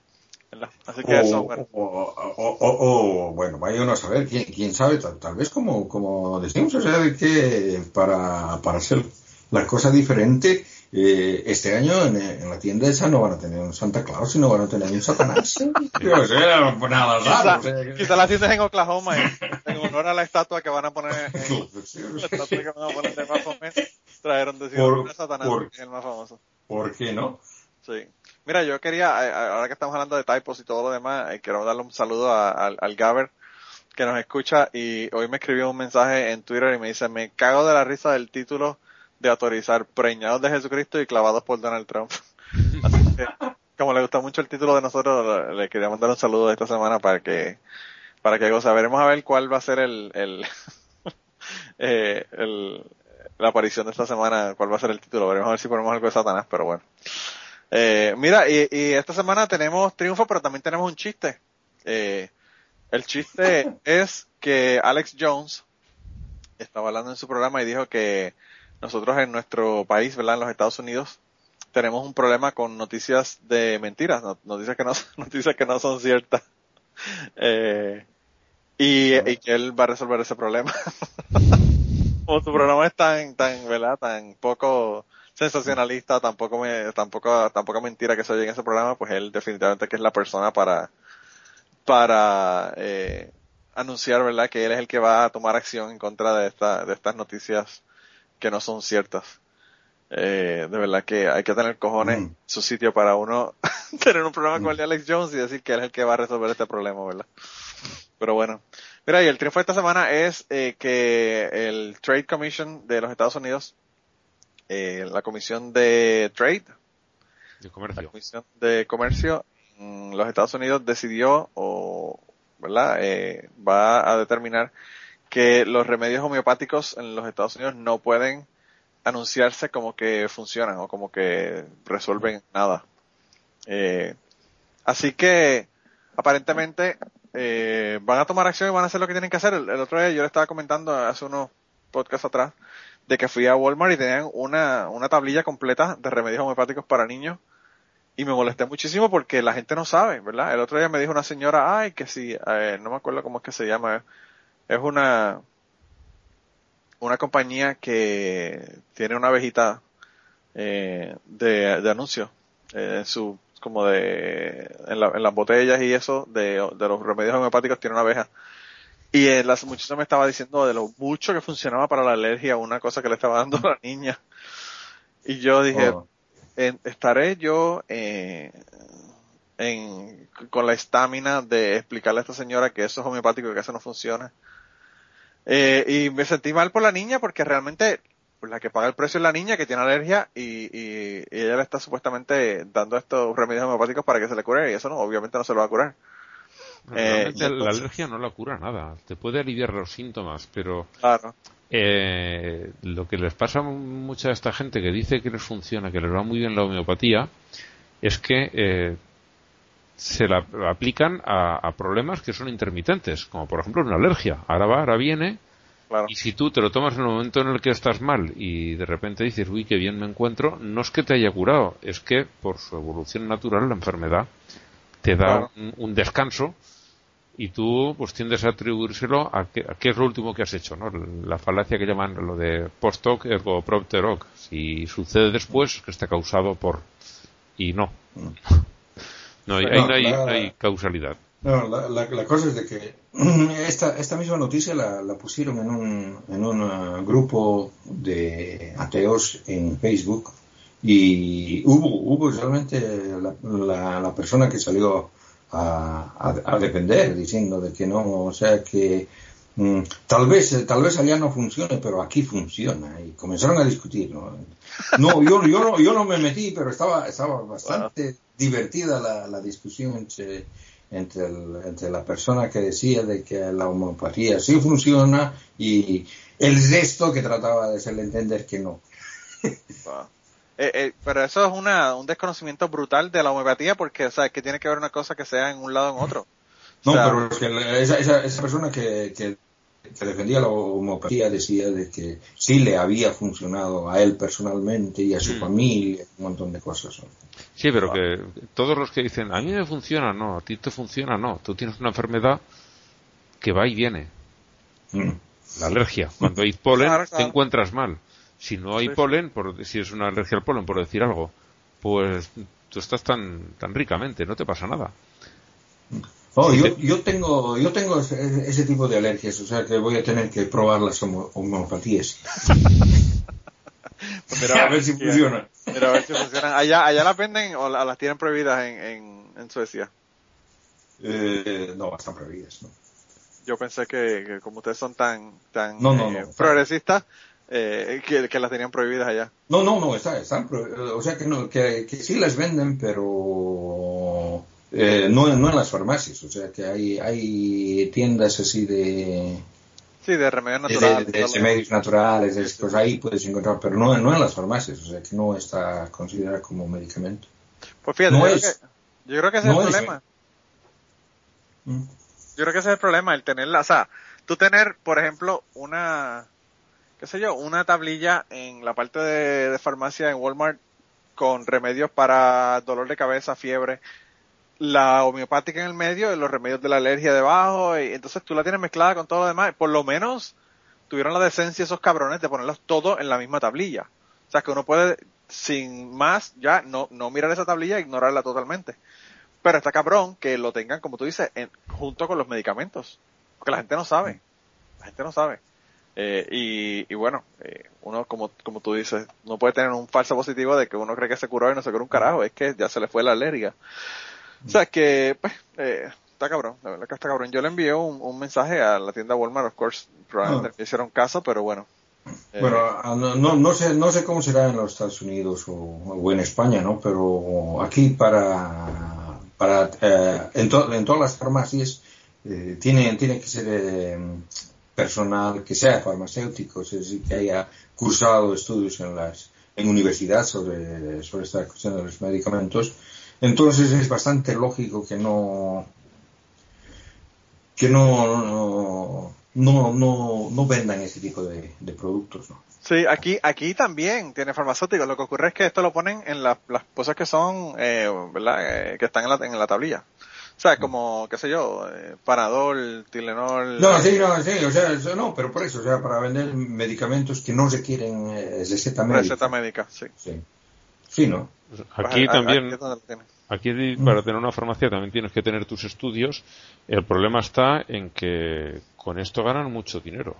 ¿verdad? Así que eso, O, bueno. o, o- o- o, bueno, vaya uno a saber, quién, quién sabe, tal, tal vez como, como decimos, o sea, de que para, para hacer la cosa diferente, eh, este año en, en la tienda esa no van a tener un Santa Claus, sino van a tener un Satanás. o sea, pues nada raro. o sea, Quizá, quizá la tienda es en Oklahoma en, en honor a la estatua que van a poner en, la estatua que van a poner de Baphomet, trajeron de Por- Satanás, por- el más famoso. ¿Por qué no? Sí. Mira, yo quería, eh, ahora que estamos hablando de typos y todo lo demás, eh, quiero darle un saludo a- al, al Gaber que nos escucha y hoy me escribió un mensaje en Twitter y me dice, me cago de la risa del título de autorizar preñados de Jesucristo y clavados por Donald Trump. Así que, como le gusta mucho el título de nosotros, le- le quería mandar un saludo esta semana para que, para que goza. Veremos a ver cuál va a ser el, el, eh, el, la aparición de esta semana, cuál va a ser el título. Veremos a ver si ponemos algo de Satanás, pero bueno. Eh, mira, y, y esta semana tenemos triunfo, pero también tenemos un chiste. Eh, el chiste es que Alex Jones estaba hablando en su programa y dijo que nosotros en nuestro país, ¿verdad? En los Estados Unidos, tenemos un problema con noticias de mentiras, no- noticias que no, noticias que no son ciertas. Eh, y, y que él va a resolver ese problema. Como tu programa es tan, tan, ¿verdad? Tan poco sensacionalista, tampoco me, tampoco, tampoco mentira que se oye en ese programa, pues él definitivamente que es la persona para, para, eh, anunciar, ¿verdad? Que él es el que va a tomar acción en contra de esta, de estas noticias que no son ciertas. Eh, de verdad que hay que tener cojones en su sitio para uno tener un programa con el de Alex Jones y decir que él es el que va a resolver este problema, ¿verdad? Pero bueno. Mira, y el triunfo de esta semana es eh, que el Trade Commission de los Estados Unidos, eh, la Comisión de Trade, De comercio. la Comisión de Comercio en los Estados Unidos decidió, o, ¿verdad? Eh, va a determinar que los remedios homeopáticos en los Estados Unidos no pueden anunciarse como que funcionan o como que resuelven nada. Eh, así que aparentemente eh, van a tomar acción y van a hacer lo que tienen que hacer. El, otro día yo le estaba comentando hace unos podcasts atrás de que fui a Walmart y tenían una, una tablilla completa de remedios homeopáticos para niños y me molesté muchísimo porque la gente no sabe, ¿verdad? El otro día me dijo una señora, ay, que sí, eh, no me acuerdo cómo es que se llama, es una, una compañía que tiene una abejita eh, de, de anuncios eh, en su como de en, la- en las botellas y eso de, de los remedios homeopáticos tiene una abeja y eh, la muchacha me estaba diciendo de lo mucho que funcionaba para la alergia una cosa que le estaba dando a la niña y yo dije Oh. estaré yo eh, en, con la estamina de explicarle a esta señora que eso es homeopático y que eso no funciona. Eh, y me sentí mal por la niña porque realmente pues, la que paga el precio es la niña que tiene alergia y, y- y ella le está supuestamente dando estos remedios homeopáticos para que se le cure y eso no, obviamente no se lo va a curar. Entonces- la alergia no la cura nada. Te puede aliviar los síntomas, pero Claro. eh, lo que les pasa a mucha esta gente que dice que les funciona, que les va muy bien la homeopatía, es que eh, se la la aplican a, a problemas que son intermitentes, como por ejemplo una alergia. Ahora va, ahora viene, Claro. y si tú te lo tomas en el momento en el que estás mal y de repente dices, uy, qué bien me encuentro, no es que te haya curado, es que por su evolución natural la enfermedad te da Claro. un, un descanso y tú pues tiendes a atribuírselo a qué, a qué es lo último que has hecho, ¿no? La falacia que llaman lo de post hoc ergo propter hoc. Si sucede después, es que está causado por... Y no. No, ahí No, hay, no hay causalidad. No, la, la, la cosa es de que esta, esta misma noticia la, la pusieron en un, en un uh, grupo de ateos en Facebook y hubo, hubo realmente la, persona que salió a, a, a defender diciendo de que no, o sea que mm, tal vez tal vez allá no funcione, pero aquí funciona y comenzaron a discutir. No, no yo, yo, no, yo no me metí, pero estaba, estaba bastante divertida la, la discusión entre entre, el- entre la persona que decía de que la homeopatía sí funciona y el resto que trataba de hacerle entender que no. Wow. Eh, eh, pero eso es una, un desconocimiento brutal de la homeopatía porque, o sea, que tiene que ver una cosa que sea en un lado o en otro. No, O sea, pero es que la- esa, esa, esa persona que, que, que defendía la homeopatía decía de que sí le había funcionado a él personalmente y a su Mm. familia, un montón de cosas. Sí, pero que todos los que dicen, a mí me funciona, no, a ti te funciona, no. Tú tienes una enfermedad que va y viene. Mm. La alergia. Cuando hay polen, Claro, te encuentras mal. Si no hay Sí. polen, por, si es una alergia al polen, por decir algo, pues tú estás tan, tan ricamente, no te pasa nada. Oh, yo, yo tengo yo tengo ese, ese tipo de alergias, o sea que voy a tener que probar las homo- homeopatías. a ver si funciona. Mira, a ver si funcionan. Allá, allá las venden o la- las tienen prohibidas en, en, en Suecia. Eh, no, están prohibidas, ¿no? Yo pensé que, que como ustedes son tan, tan No, no, eh, no. progresistas, eh, que, que las tenían prohibidas allá. No, no, no, está, están, pro- o sea que no, que, que sí las venden, pero eh, no, no en las farmacias, o sea que hay, hay tiendas así de, Sí, de remedios naturales. de- de remedios naturales, de esas ahí puedes encontrar, pero no, no en las farmacias, o sea que no está considerado como medicamento. Pues fíjate, No yo, es. creo que, yo creo que ese No es el es, problema. Mm. Yo creo que ese es el problema, el tenerla, o sea, tú tener, por ejemplo, una, qué sé yo, una tablilla en la parte de, de farmacia en Walmart con remedios para dolor de cabeza, fiebre, la homeopática en el medio y los remedios de la alergia debajo, y entonces tú la tienes mezclada con todo lo demás, por lo menos tuvieron la decencia esos cabrones de ponerlos todos en la misma tablilla. O sea, que uno puede, sin más, ya no, no mirar esa tablilla e ignorarla totalmente. Pero está cabrón que lo tengan, como tú dices, en, junto con los medicamentos. Porque la gente no sabe. La gente no sabe. Eh, y, y, bueno, eh, uno, como, como tú dices, no puede tener un falso positivo de que uno cree que se curó y no se curó un carajo. Es que ya se le fue la alergia. O sea, que, pues, eh, está cabrón. La verdad que está cabrón. Yo le envié un, un mensaje a la tienda Walmart, of course, probablemente me hicieron caso, pero bueno. Bueno, ah, no, no, no, sé, no sé cómo será en los Estados Unidos o, o en España, ¿no? Pero aquí para, para eh, en, to, en, todas las farmacias eh, tiene, tiene que ser eh, personal que sea farmacéutico, es decir, que haya cursado estudios en las en universidad sobre, sobre esta cuestión de los medicamentos. Entonces es bastante lógico que no que no, no no, no, vendan ese tipo de, de productos, ¿no? Sí, aquí, aquí también tiene farmacéuticos. Lo que ocurre es que esto lo ponen en la, las cosas que son, eh, ¿verdad? Eh, que están en la, en la tablilla. O sea, como, qué sé yo, eh, Panadol, Tilenol. No, sí, no, sí, o sea, eso no, pero por eso, o sea, para vender medicamentos que no requieren eh, receta médica. Receta médica, sí. Sí, sí ¿no? Aquí también. Aquí para tener una farmacia también tienes que tener tus estudios. El problema está en que con esto ganan mucho dinero.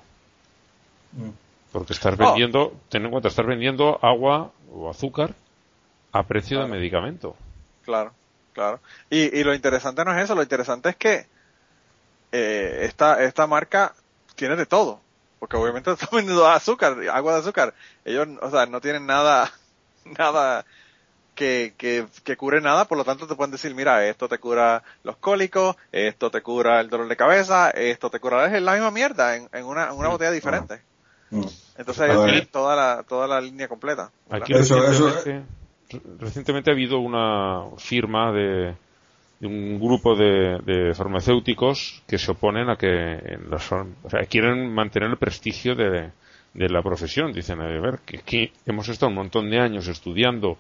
Mm. Porque estás vendiendo, oh. ten en cuenta, estás vendiendo agua o azúcar a precio claro. de medicamento. Claro, claro. Y, y, lo interesante no es eso, lo interesante es que eh, esta, esta marca tiene de todo. Porque obviamente están vendiendo azúcar, agua de azúcar. Ellos, o sea, no tienen nada, nada que, que, que, cure nada, por lo tanto te pueden decir, mira, esto te cura los cólicos, esto te cura el dolor de cabeza, esto te cura, es la misma mierda en, en una, en una botella diferente. Mm. Entonces es toda la, toda la línea completa. Aquí eso, recientemente, eso... recientemente ha habido una firma de, de un grupo de, de, farmacéuticos que se oponen a que en las, o sea, quieren mantener el prestigio de, de la profesión. Dicen, a ver, que aquí hemos estado un montón de años estudiando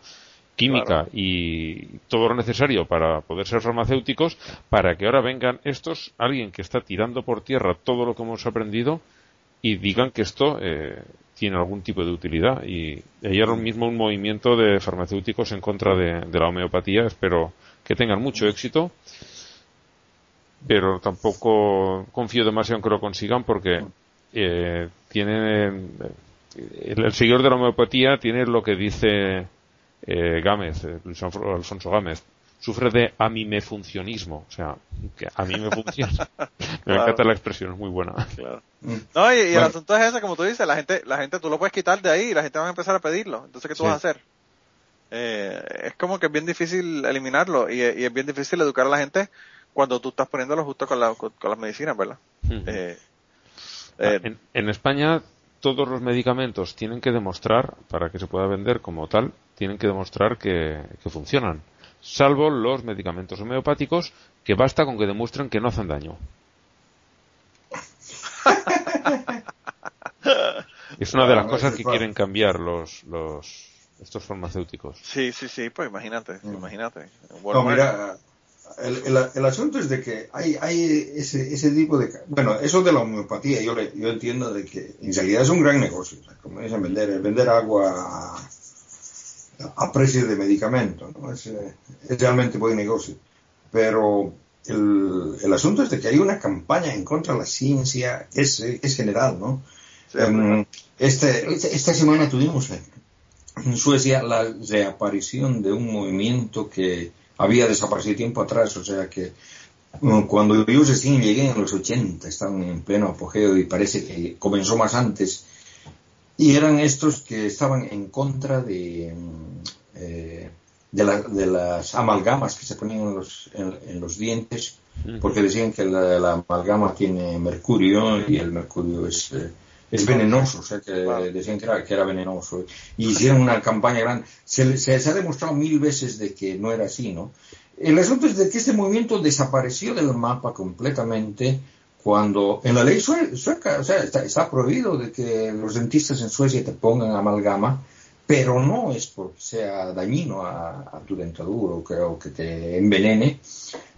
química claro. y todo lo necesario para poder ser farmacéuticos, para que ahora vengan estos, alguien que está tirando por tierra todo lo que hemos aprendido y digan que esto eh, tiene algún tipo de utilidad. Y hay ahora mismo un movimiento de farmacéuticos en contra de, de la homeopatía. Espero que tengan mucho éxito, pero tampoco confío demasiado en que lo consigan porque eh, tiene el, el seguidor de la homeopatía tiene lo que dice eh, Gámez, eh, Alfonso Gámez, sufre de amimefuncionismo, o sea, que a mí me funciona. me claro. encanta la expresión, es muy buena. Claro. No, y, y bueno. el asunto es ese, como tú dices, la gente, la gente tú lo puedes quitar de ahí y la gente va a empezar a pedirlo. Entonces, ¿qué tú sí. vas a hacer? Eh, es como que es bien difícil eliminarlo y, y, es bien difícil educar a la gente cuando tú estás poniéndolo justo con, la, con, con las medicinas, ¿verdad? Uh -huh. eh, en, en España todos los medicamentos tienen que demostrar, para que se pueda vender como tal, tienen que demostrar que, que, funcionan. Salvo los medicamentos homeopáticos, que basta con que demuestren que no hacen daño. es una de las cosas que quieren cambiar los, los estos farmacéuticos. Sí, sí, sí, pues imagínate, mm. imagínate. No, mira, el, el, el, asunto es de que hay, hay ese, ese tipo de... Bueno, eso de la homeopatía, yo, le, yo entiendo de que en realidad es un gran negocio. O sea, como dicen, vender, vender agua a, a precio de medicamento, ¿no? Es, es realmente buen negocio. Pero el, el, asunto es de que hay una campaña en contra de la ciencia, es, es general, ¿no? Sí, um, este, esta semana tuvimos en Suecia la reaparición de un movimiento que había desaparecido tiempo atrás, o sea que cuando yo recién llegué en los 80, estaban en pleno apogeo y parece que comenzó más antes, y eran estos que estaban en contra de, eh, de, la, de, las amalgamas que se ponían en los, en, en los dientes, porque decían que la, la, amalgama tiene mercurio y el mercurio es, eh, es venenoso, o sea que decían que era, que era venenoso. Y hicieron una campaña grande. Se, se, se, ha demostrado mil veces de que no era así, ¿no? El asunto es de que este movimiento desapareció del mapa completamente cuando en la ley sueca, o sea, está, está, prohibido de que los dentistas en Suecia te pongan amalgama, pero no es porque sea dañino a, a tu dentadura o que, o que, te envenene,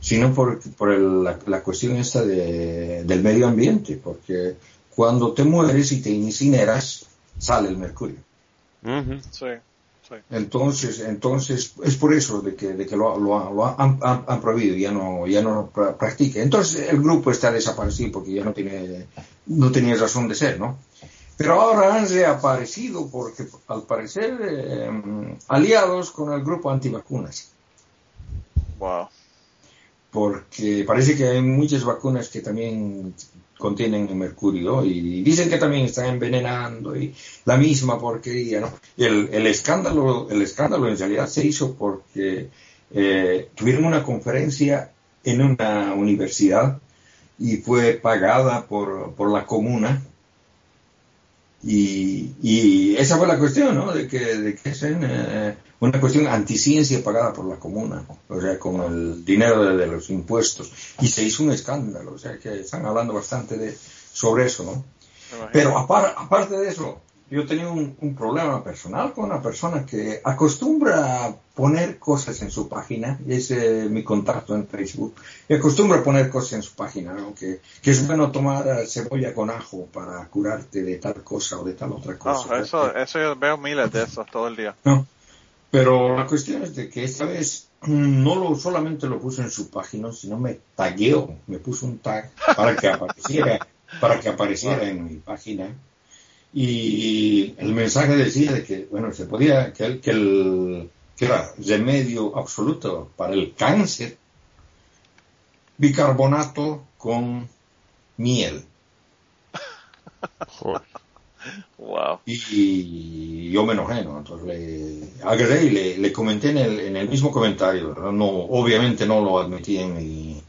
sino por, por el, la, la, cuestión esta de, del medio ambiente, porque cuando te mueres y te incineras, sale el mercurio. Ujú. Sí, sí. Entonces, entonces es por eso de que, de que lo, lo- lo han, han- han prohibido, ya no, ya no lo pra- practica. Entonces el grupo está desaparecido porque ya no tiene, no tenía razón de ser, ¿no? Pero ahora han reaparecido porque al parecer eh, aliados con el grupo antivacunas. Wow. porque parece que hay muchas vacunas que también contienen mercurio y dicen que también están envenenando y la misma porquería, el, escándalo, el escándalo en realidad se hizo porque eh, tuvieron una conferencia en una universidad y fue pagada por, por la comuna. Y, esa fue la cuestión, ¿no? De que, de que eh, una cuestión anticiencia pagada por la comuna, o sea, con el dinero de, de los impuestos. Y se hizo un escándalo, o sea, que están hablando bastante de, sobre eso, ¿no? Pero apar- aparte de eso, yo tenía un, un problema personal con una persona que acostumbra a poner cosas en su página, y es eh, mi contacto en Facebook, y acostumbra a poner cosas en su página, ¿no? que, que es bueno tomar eh, cebolla con ajo para curarte de tal cosa o de tal otra cosa. No, eso, eso yo veo miles de esos todo el día. No. Pero la cuestión es de que esta vez mm, no lo solamente lo puso en su página, sino me tagueó, me puso un tag para que apareciera, para que apareciera en mi página. Y el mensaje decía de que, bueno, se podía, que, el- que, el, que era remedio absoluto para el cáncer, bicarbonato con miel. Joder. Wow. Y yo me enojé, ¿no? Entonces le agarré y le, le comenté en el, en el mismo comentario, ¿verdad? No, obviamente no lo admití en mi,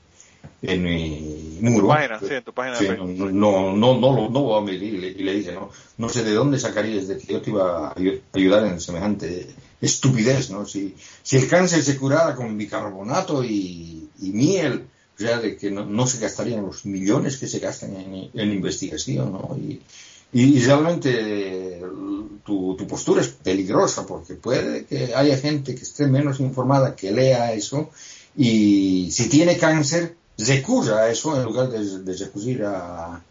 en mi muro. página, sí, en tu página Sí, no, no, no, no, lo, no lo admití y le, y le dije, no, no sé de dónde sacarías de que yo te iba a ayu- ayudar en semejante estupidez, ¿no? Si, si el cáncer se curara con bicarbonato y, y miel, o sea, de que no, no se gastarían los millones que se gastan en, en investigación, ¿no? Y, y, realmente eh, tu, tu postura es peligrosa porque puede que haya gente que esté menos informada que lea eso y si tiene cáncer recurra a eso en lugar de, de recurrir a,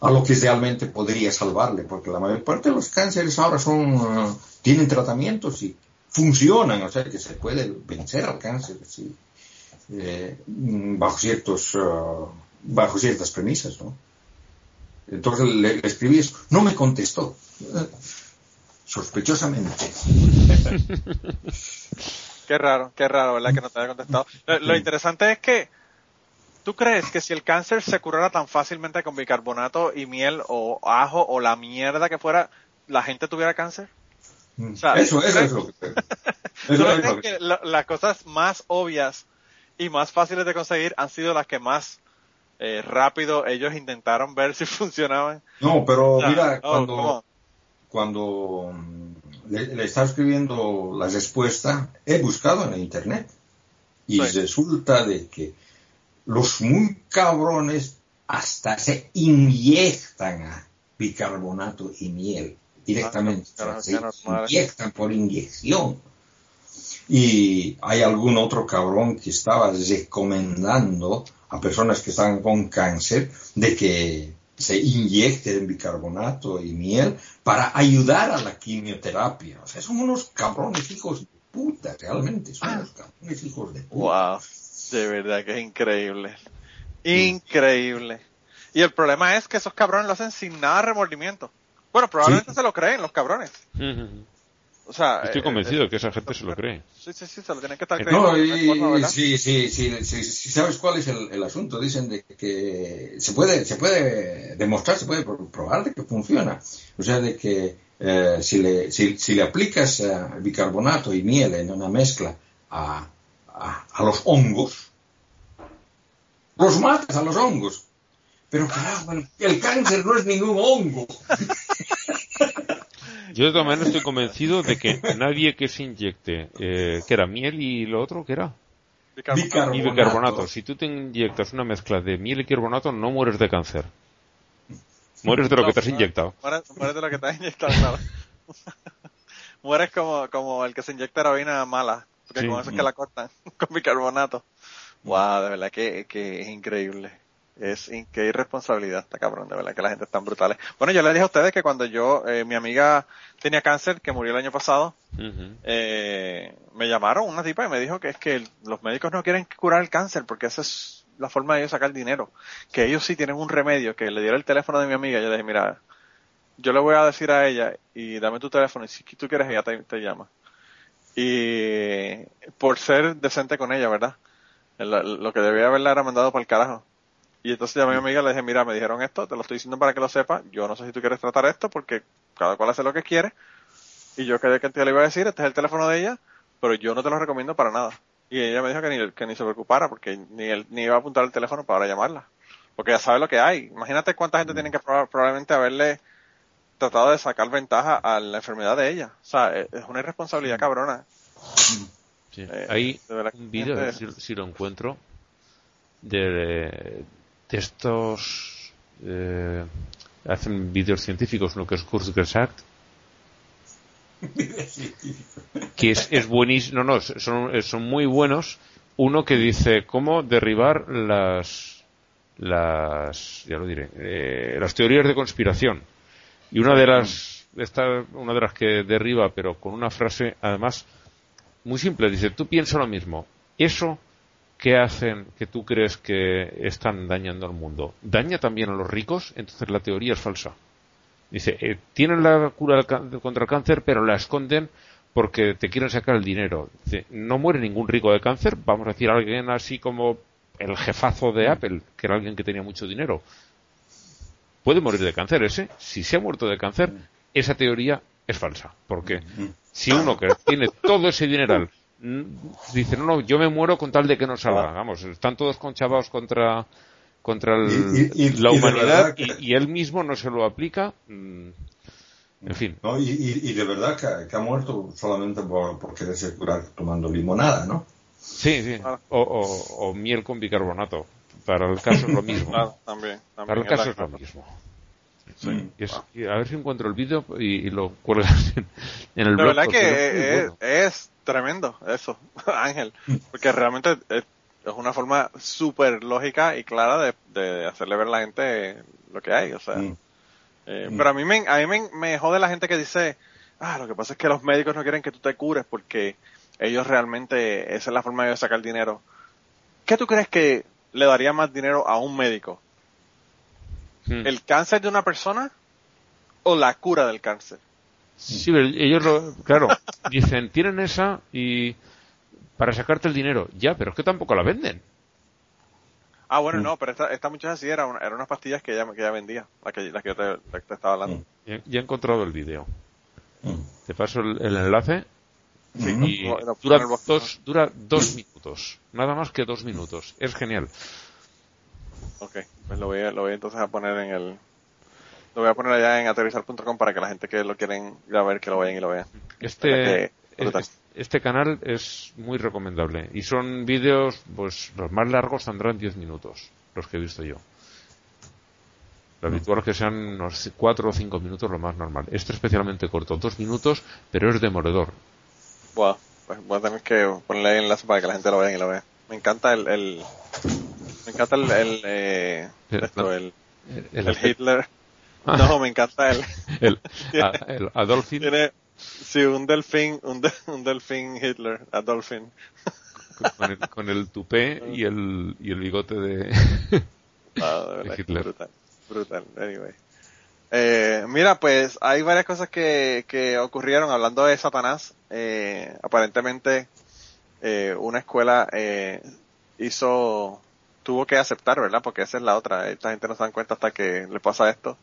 a lo que realmente podría salvarle porque la mayor parte de los cánceres ahora son uh, tienen tratamientos y funcionan o sea que se puede vencer al cáncer sí, eh, bajo ciertos uh, bajo ciertas premisas ¿no? Entonces le, le escribí eso. No me contestó. Sospechosamente. Qué raro, qué raro, ¿verdad? Que no te haya contestado. Lo, lo interesante es que, ¿tú crees que si el cáncer se curara tan fácilmente con bicarbonato y miel o ajo o la mierda que fuera, la gente tuviera cáncer? O sea, eso, eso ¿tú es lo que creo. ¿Tú Eso no es lo crees que- que la- las cosas más obvias y más fáciles de conseguir han sido las que más eh, rápido ellos intentaron ver si funcionaban? No, pero O sea, mira, oh, cuando, ¿cómo? cuando mm, le, le estaba escribiendo la respuesta, he buscado en internet y Sí. resulta de que los muy cabrones hasta se inyectan a bicarbonato y miel directamente. Ah, se inyectan por inyección. Y hay algún otro cabrón que estaba recomendando a personas que están con cáncer de que se inyecten bicarbonato y miel para ayudar a la quimioterapia. O sea, son unos cabrones hijos de puta, realmente, son unos cabrones hijos de puta. Wow, de verdad que es increíble. Increíble. Y el problema es que esos cabrones lo hacen sin nada de remordimiento. Bueno, probablemente Sí. se lo creen los cabrones. O sea, Estoy eh, convencido eh, de que esa gente se lo cree. Sí, sí, sí, se lo tienen que estar creyendo. No, y, sí, sí, sí, sí, ¿sabes cuál es el, el asunto? Dicen de que se puede, se puede demostrar, se puede pro- probar de que funciona. O sea, de que eh, si, le, si, si le aplicas eh, bicarbonato y miel en una mezcla a, a, a los hongos, los matas a los hongos. Pero carajo, el, el cáncer no es ningún hongo. Yo de todas maneras estoy convencido de que nadie que se inyecte, eh, que era miel y lo otro, que era? Bicarbonato. Bicarbonato. Y bicarbonato. Si tú te inyectas una mezcla de miel y carbonato, no mueres de cáncer. Mueres de lo que te has inyectado. Mueres, mueres de lo que te has inyectado, claro. mueres como, como el que se inyecta heroína mala. Porque Sí. con eso es que la cortan, con bicarbonato. Wow, de verdad que, que es increíble. Es in- qué irresponsabilidad esta cabrón, de verdad que la gente es tan brutal. Bueno, yo le dije a ustedes que cuando yo, eh, mi amiga tenía cáncer, que murió el año pasado, Ujú. eh, me llamaron una tipa y me dijo que es que los médicos no quieren curar el cáncer porque esa es la forma de ellos sacar dinero. Que ellos sí tienen un remedio, que le diera el teléfono de mi amiga. Yo le dije, mira, yo le voy a decir a ella y dame tu teléfono y si tú quieres ella te, te llama. Y por ser decente con ella, ¿verdad? El- lo que debía haberla era mandado para el carajo. Y entonces llamé a mi amiga y le dije, mira, me dijeron esto, te lo estoy diciendo para que lo sepas. Yo no sé si tú quieres tratar esto porque cada cual hace lo que quiere. Y yo quedé que te le iba a decir, este es el teléfono de ella, pero yo no te lo recomiendo para nada. Y ella me dijo que ni, que ni se preocupara porque ni, él, ni iba a apuntar el teléfono para llamarla. Porque ya sabe lo que hay. Imagínate cuánta gente tiene que proba- probablemente haberle tratado de sacar ventaja a la enfermedad de ella. O sea, es es una irresponsabilidad cabrona. Sí. Eh, Hay un gente- si, si lo encuentro, de, de estos... eh, hacen vídeos científicos, uno que es Kurzgesagt, que es, es buenísimo, no, no, son, son muy buenos. Uno que dice cómo derribar las, las, ya lo diré, eh, las teorías de conspiración. Y una de las, esta, una de las que derriba, pero con una frase, además, muy simple, dice, tú piensa lo mismo. Eso que hacen que tú crees que están dañando al mundo, daña también a los ricos, entonces la teoría es falsa. Dice, eh, tienen la cura contra el cáncer, pero la esconden porque te quieren sacar el dinero. Dice, no muere ningún rico de cáncer, vamos a decir alguien así como el jefazo de Apple, que era alguien que tenía mucho dinero. Puede morir de cáncer ese. Si se ha muerto de cáncer, esa teoría es falsa. Porque si uno que tiene todo ese dineral dice, no, no, yo me muero con tal de que no salga, vamos, están todos conchavados contra contra el- Y- y- y- la y humanidad y, que- y él mismo no se lo aplica. mm, en fin, ¿no? Y, y- y de verdad que, que ha muerto solamente por, por quererse curar tomando limonada, ¿no? sí, sí. Ah. O, o- o miel con bicarbonato. Para el caso es lo mismo. Claro, también. también Para el caso la- es lo mismo. Sí. Y es- y a ver si encuentro el vídeo y, y lo cuelgas en, en el De blog. verdad que bueno. es tremendo eso, Ángel, porque realmente es, es una forma súper lógica y clara de, de hacerle ver a la gente lo que hay, o sea. Mm. eh, Mm. Pero a mí, me, a mí me, me jode la gente que dice, ah, lo que pasa es que los médicos no quieren que tú te cures porque ellos realmente, esa es la forma de sacar dinero. ¿Qué tú crees que le daría más dinero a un médico? Mm. ¿El cáncer de una persona o la cura del cáncer? Sí, pero ellos lo, claro, dicen, tienen esa y para sacarte el dinero. Ya, pero es que tampoco la venden. Ah, bueno, Mm. no, pero esta, esta muchacha sí era una, eran unas pastillas que ella, que ella vendía, la que, la que yo te, la que te estaba hablando. Mm. Ya, ya he encontrado el vídeo. Mm. Te paso el, el enlace Mm. y pongo dura box. dos, dura dos minutos. Nada más que dos minutos. Es genial. Ok, pues lo voy, a, lo voy entonces a poner en el... Lo voy a poner allá en aterrizar.com para que la gente que lo quieren ir a ver, que lo vayan y lo vean. Este, este canal es muy recomendable. Y son vídeos, pues los más largos tendrán 10 minutos, los que he visto yo. Lo habitual es que sean unos 4 o 5 minutos, lo más normal. Este especialmente corto, 2 minutos, pero es demoledor. Wow, pues voy a tener que ponerle ahí el enlace para que la gente lo vea y lo vea. Me encanta el... el me encanta el... el, eh, El- esto, el, El, el Hitler. Ah. No, me encanta el... el, a- el Adolfin Tiene... Sí, un delfín, un, de- un delfín Hitler, Adolfin. con el, con el tupé y el, y el bigote de... Ah, de verdad, Hitler. Brutal, brutal, anyway. Eh, mira, pues hay varias cosas que, que ocurrieron hablando de Satanás. Eh, aparentemente, eh, una escuela eh, hizo, tuvo que aceptar, ¿verdad? Porque esa es la otra. Esta gente no se dan cuenta hasta que le pasa esto.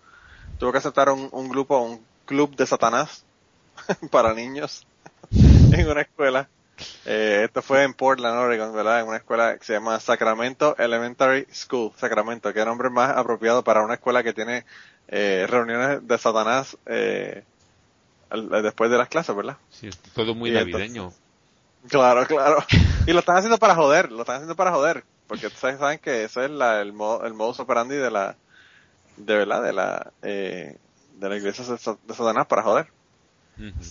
Tuvo que aceptar un, un grupo, un club de Satanás para niños en una escuela. Eh, esto fue en Portland, Oregon, ¿verdad? En una escuela que se llama Sacramento Elementary School. Sacramento, que nombre más apropiado para una escuela que tiene eh, reuniones de Satanás eh, al- después de las clases, ¿verdad? Sí, todo muy Y entonces- navideño. Claro, claro. Y lo están haciendo para joder, lo están haciendo para joder. Porque ustedes saben que ese es la, el, modo, el modus operandi de la, de verdad, de la, eh, de la iglesia de Sa- de Satanás para joder.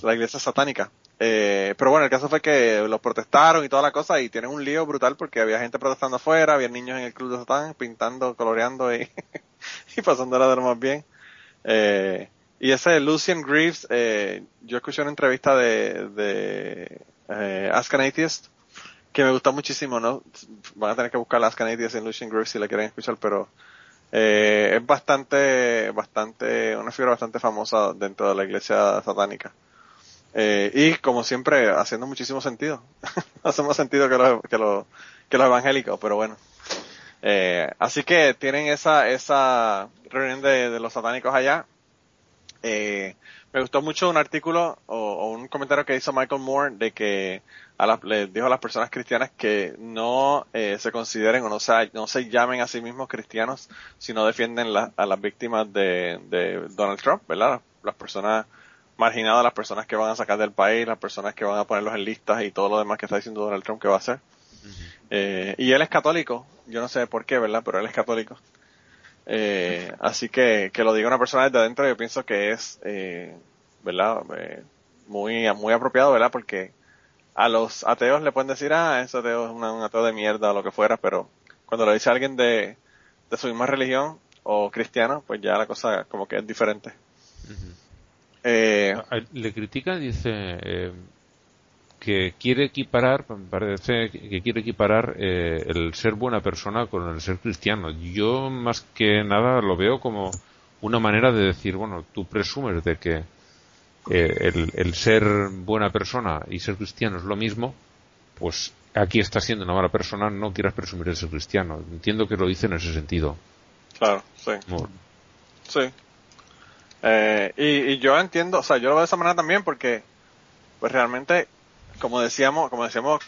La iglesia satánica. Eh, pero bueno, el caso fue que los protestaron y toda la cosa y tienen un lío brutal porque había gente protestando afuera, había niños en el club de Satán pintando, coloreando y, y pasándola de lo más bien. Eh, y ese Lucian Greaves, eh, yo escuché una entrevista de, de eh, Ask an Atheist que me gustó muchísimo, ¿no? Van a tener que buscar Ask an Atheist en Lucian Greaves si la quieren escuchar, pero eh, es bastante, bastante, una figura bastante famosa dentro de la iglesia satánica. Eh, y como siempre, haciendo muchísimo sentido. Hace más sentido que los, que los, evangélicos, pero bueno. Eh, así que tienen esa, esa reunión de, de los satánicos allá. Eh, me gustó mucho un artículo o, o, un comentario que hizo Michael Moore de que a la, le dijo a las personas cristianas que no eh, se consideren o no se, no se llamen a sí mismos cristianos, sino defienden la, a las víctimas de, de Donald Trump, ¿verdad? Las personas marginadas, las personas que van a sacar del país, las personas que van a ponerlos en listas y todo lo demás que está diciendo Donald Trump que va a hacer. Uh -huh. eh, y él es católico, yo no sé por qué, ¿verdad? Pero él es católico. Eh, así que que lo diga una persona desde adentro, yo pienso que es, eh, ¿verdad? Eh, muy, muy apropiado, ¿verdad? Porque a los ateos le pueden decir, ah, ese ateo es una, un ateo de mierda o lo que fuera, pero cuando lo dice alguien de, de su misma religión o cristiano, pues ya la cosa como que es diferente. Uh -huh. eh, le critica, dice, eh, que quiere equiparar, parece que quiere equiparar eh, el ser buena persona con el ser cristiano. Yo más que nada lo veo como una manera de decir, bueno, tú presumes de que eh, el, el, ser buena persona y ser cristiano es lo mismo, pues aquí estás siendo una mala persona, no quieras presumir de ser cristiano. Entiendo que lo dice en ese sentido. Claro, sí. Bueno. Sí. Eh, y, y yo entiendo, o sea, yo lo veo de esa manera también porque, pues realmente como decíamos, como decíamos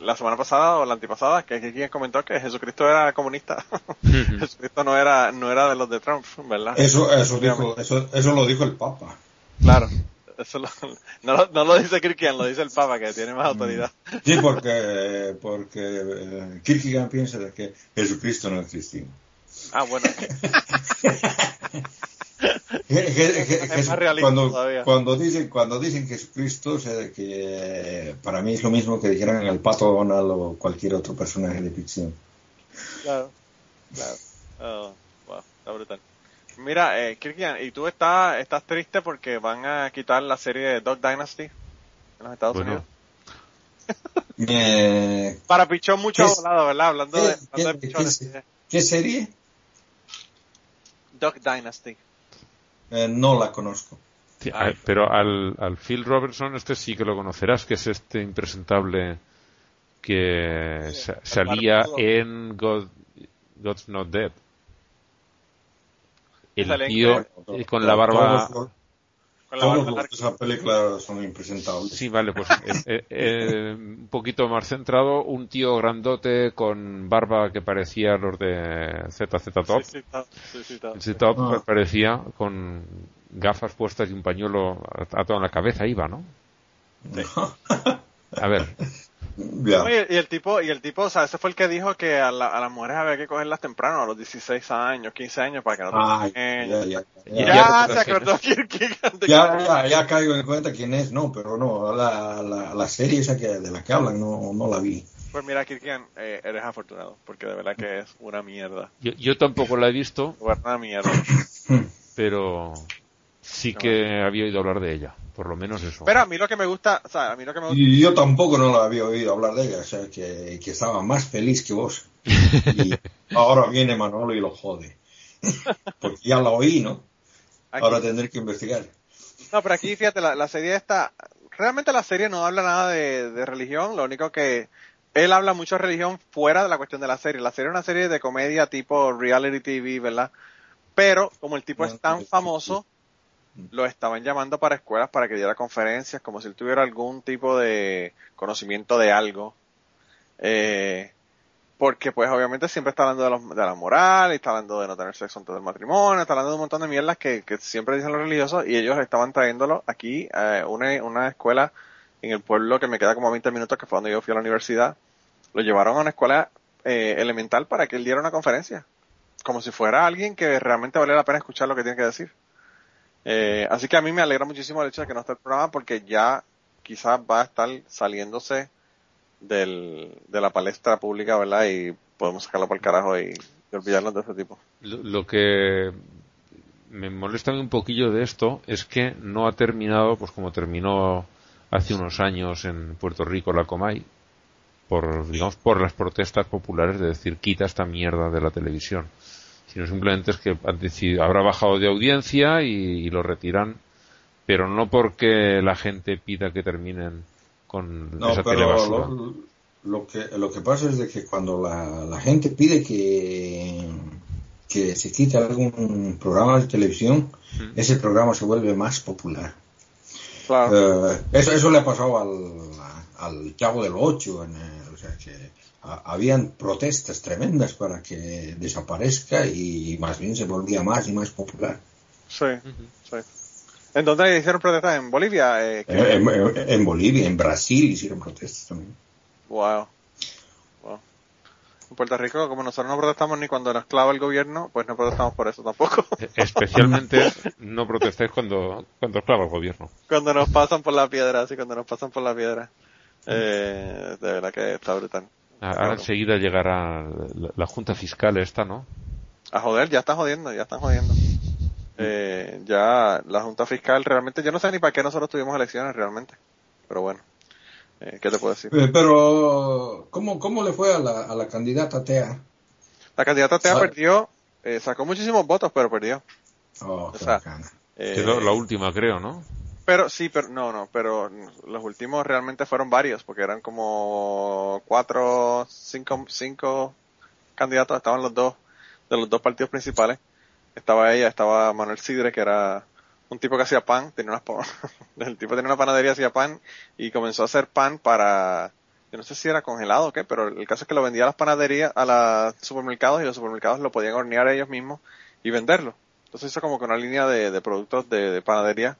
la semana pasada o la antipasada, que aquí quien comentó que Jesucristo era comunista. Jesucristo no era, no era de los de Trump, ¿verdad? Eso, eso dijo, eso, eso lo dijo el Papa. Claro. Eso lo, no, no, lo dice Kirkian, lo dice el Papa, que tiene más autoridad. Sí, porque, porque eh, Kirkigan piensa de que Jesucristo no es cristiano. Ah, bueno. Es más cuando, cuando dicen cuando dicen Jesucristo que para mí es lo mismo que dijeran el pato Donald o cualquier otro personaje de ficción. Claro claro. Oh, wow, está brutal. Mira eh, Kirkian y tú estás estás triste porque van a quitar la serie de Dog Dynasty en los Estados bueno. Unidos eh, para pichón mucho volado verdad hablando de, hablando de pichones. ¿qué, ¿qué serie Dog Dynasty eh, no la conozco. Sí, pero al, al, Phil Robertson este sí que lo conocerás, que es este impresentable que sí, salía en God, God's Not Dead. El tío con la barba... Con la Todos los de esa película son impresentables. Sí, vale, pues eh, eh, un poquito más centrado, un tío grandote con barba que parecía los de ZZ Top. Sí, sí, sí, sí, Top ah. parecía con gafas puestas y un pañuelo atado en la cabeza iba, ¿no? Sí. A ver. Yeah. No, y, y, el tipo, y el tipo, o sea, ese fue el que dijo que a, la, a las mujeres había que cogerlas temprano, a los 16 años, 15 años, para que no ah, ya, ya, ya, ya, ya, se acordó ya, ya, ya caigo en cuenta quién es, no, pero no, la, la, la serie esa que, de la que hablan no, no la vi. Pues mira, Kirkian, eh, eres afortunado, porque de verdad que es una mierda. Yo, yo tampoco la he visto. Una mierda. pero sí que había oído hablar de ella, por lo menos eso. Pero a mí lo que me gusta, o sea, a mí lo que me gusta... Y yo tampoco no la había oído hablar de ella, o sea, que, que estaba más feliz que vos. Y ahora viene Manolo y lo jode. Porque ya la oí, ¿no? Aquí. Ahora tendré que investigar. No, pero aquí, fíjate, la, la serie está... Realmente la serie no habla nada de, de religión, lo único que... Él habla mucho de religión fuera de la cuestión de la serie. La serie es una serie de comedia tipo reality TV, ¿verdad? Pero como el tipo es tan famoso, lo estaban llamando para escuelas para que diera conferencias, como si él tuviera algún tipo de conocimiento de algo. Eh, porque pues obviamente siempre está hablando de, los, de, la moral, y está hablando de no tener sexo antes del matrimonio, está hablando de un montón de mierdas que, siempre dicen los religiosos y ellos estaban trayéndolo aquí a eh, una, una escuela en el pueblo que me queda como 20 minutos, que fue donde yo fui a la universidad. Lo llevaron a una escuela eh, elemental para que él diera una conferencia. Como si fuera alguien que realmente vale la pena escuchar lo que tiene que decir. Eh, así que a mí me alegra muchísimo el hecho de que no esté el programa porque ya quizás va a estar saliéndose del, de la palestra pública, ¿verdad? Y podemos sacarlo por el carajo y, olvidarnos de ese tipo. Lo, lo que me molesta un poquillo de esto es que no ha terminado, pues como terminó hace unos años en Puerto Rico la Comay, por, digamos, por las protestas populares de decir quita esta mierda de la televisión. Sino simplemente es que han decidido, habrá bajado de audiencia y, y lo retiran, pero no porque la gente pida que terminen con No, esa pero telebasura. lo, lo que, lo que pasa es de que cuando la, la gente pide que, que se quite algún programa de televisión, ese programa se vuelve más popular. Claro. Eh, eso, eso le ha pasado al, al Chavo del Ocho, en el- o sea que a- habían protestas tremendas para que desaparezca y más bien se volvía más y más popular. Sí, sí. ¿En dónde hicieron protestas? ¿En Bolivia? Eh, que- Eh, En, en- en Bolivia, en Brasil hicieron protestas también. Wow. Wow. En Puerto Rico, como nosotros no protestamos ni cuando nos clava el gobierno, pues no protestamos por eso tampoco. Especialmente no protestéis cuando, cuando clava el gobierno. cuando nos pasan por la piedra, así cuando nos pasan por la piedra. Eh, de verdad que está brutal. Ahora Claro. enseguida llegará la, la Junta Fiscal esta, ¿no? A joder, ya están jodiendo, ya están jodiendo. Eh, ya la Junta Fiscal realmente, yo no sé ni para qué nosotros tuvimos elecciones realmente. Pero bueno, eh, ¿qué te puedo decir? Eh, Pero, ¿cómo, cómo le fue a la, a la candidata TEA? La candidata Tea ¿Sabe? perdió, eh, sacó muchísimos votos, pero perdió. Oh, O sea. Eh, Que es la, la última, creo, ¿no? Pero sí, pero no, no, pero los últimos realmente fueron varios, porque eran como cuatro, cinco, cinco candidatos, estaban los dos, de los dos partidos principales. Estaba ella, estaba Manuel Sidre, que era un tipo que hacía pan, tenía unas, el tipo tenía una panadería, hacía pan, y comenzó a hacer pan para, yo no sé si era congelado o qué, pero el caso es que lo vendía a las panaderías, a los supermercados, y los supermercados lo podían hornear ellos mismos y venderlo. Entonces hizo como que una línea de, productos de panadería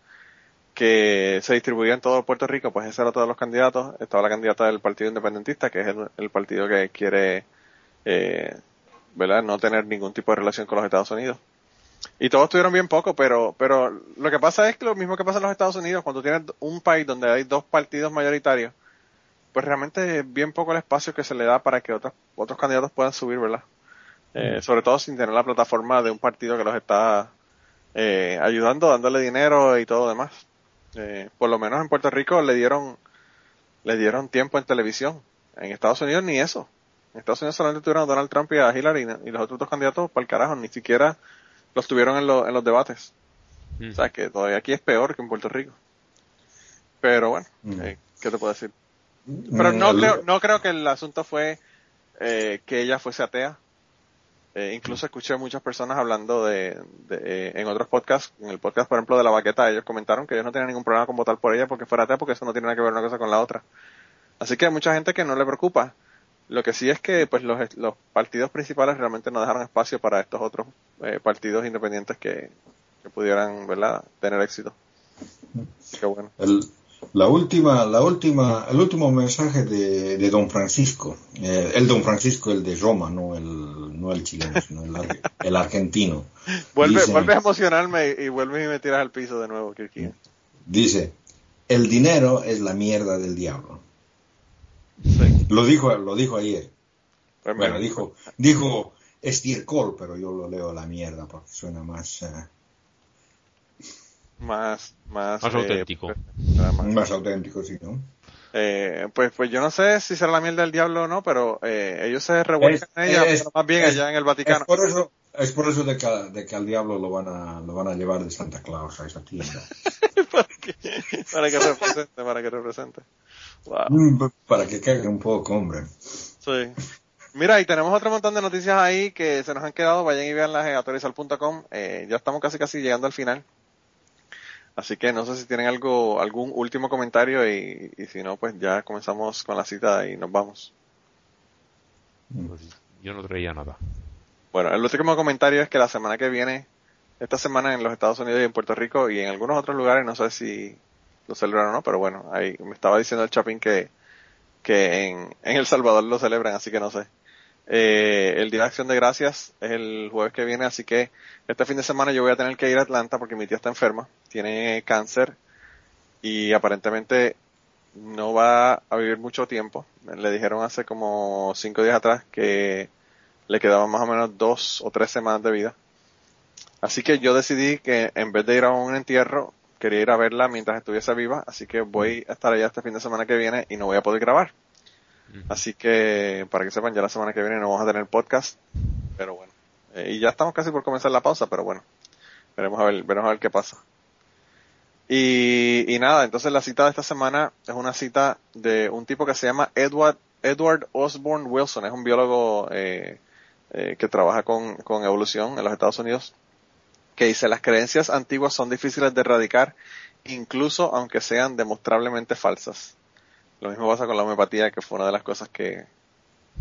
que se distribuía en todo Puerto Rico, pues ese era todos los candidatos. Estaba la candidata del Partido Independentista, que es el, el partido que quiere, eh, ¿verdad?, no tener ningún tipo de relación con los Estados Unidos. Y todos tuvieron bien poco, pero, pero lo que pasa es que lo mismo que pasa en los Estados Unidos, cuando tienes un país donde hay dos partidos mayoritarios, pues realmente es bien poco el espacio que se le da para que otros, otros candidatos puedan subir, ¿verdad? Eh, sobre todo sin tener la plataforma de un partido que los está eh, ayudando, dándole dinero y todo lo demás. Eh, por lo menos en Puerto Rico le dieron le dieron tiempo en televisión. En Estados Unidos ni eso. En Estados Unidos solamente tuvieron a Donald Trump y a Hillary y los otros dos candidatos para el carajo, ni siquiera los tuvieron en, lo- en los debates. Mm. O sea que todavía aquí es peor que en Puerto Rico. Pero bueno, Mm. eh, ¿qué te puedo decir? Pero no Mm, creo, no creo que el asunto fue eh, que ella fuese atea. Eh, incluso escuché muchas personas hablando de, de, eh, en otros podcasts, en el podcast por ejemplo de la baqueta, ellos comentaron que ellos no tenían ningún problema con votar por ella porque fuera atea, porque eso no tiene nada que ver una cosa con la otra. Así que hay mucha gente que no le preocupa. Lo que sí es que pues los, los partidos principales realmente no dejaron espacio para estos otros eh, partidos independientes que, que pudieran, ¿verdad?, tener éxito. Qué bueno. El, la última, la última, el último mensaje de, de Don Francisco, eh, el Don Francisco, el de Roma, no el, no el chileno, sino el, el argentino. Vuelve, Dice- vuelve a emocionarme y, vuelves y me tiras al piso de nuevo, Kirky. Dice, el dinero es la mierda del diablo. Sí. Lo dijo, lo dijo ayer. Bueno, dijo, dijo estiércol, pero yo lo leo la mierda porque suena más, eh, más, más, Más eh, auténtico. era más- más auténtico, sí, ¿no? eh, pues, pues yo no sé si será la miel del diablo o no, pero eh, ellos se revuelcan Es- en ella, es- pero más bien es- allá en el Es Vaticano. por eso, es por eso de que, de que al diablo lo van a, lo van a llevar de Santa Claus a esa tienda. para, que, para que represente, para que represente. Wow. Mm, Para que caiga un poco, hombre. Sí. Mira, y tenemos otro montón de noticias ahí que se nos han quedado. Vayan y veanlas en autorizal.com. Eh, ya estamos casi casi llegando al final. Así que no sé si tienen algo, algún último comentario y, y si no, pues ya comenzamos con la cita y nos vamos. Pues yo no traía nada. Bueno, el último comentario es que la semana que viene, esta semana en los Estados Unidos y en Puerto Rico y en algunos otros lugares, no sé si lo celebran o no, pero bueno, ahí me estaba diciendo el Chapín que, que en, en El Salvador lo celebran, así que no sé. Eh, el Día de Acción de Gracias es el jueves que viene, así que este fin de semana yo voy a tener que ir a Atlanta porque mi tía está enferma, tiene cáncer y aparentemente no va a vivir mucho tiempo. Le dijeron hace como cinco días atrás que le quedaban más o menos dos o tres semanas de vida. Así que yo decidí que en vez de ir a un entierro, quería ir a verla mientras estuviese viva, así que voy a estar allá este fin de semana que viene y no voy a poder grabar. Así que, para que sepan, ya la semana que viene no vamos a tener podcast, pero bueno. Eh, y ya estamos casi por comenzar la pausa, pero bueno. Veremos a ver, veremos a ver qué pasa. Y, y nada, entonces la cita de esta semana es una cita de un tipo que se llama Edward, Edward Osborne Wilson, es un biólogo eh, eh, que trabaja con, con evolución en los Estados Unidos, que dice las creencias antiguas son difíciles de erradicar, incluso aunque sean demostrablemente falsas. Lo mismo pasa con la homeopatía, que fue una de las cosas que,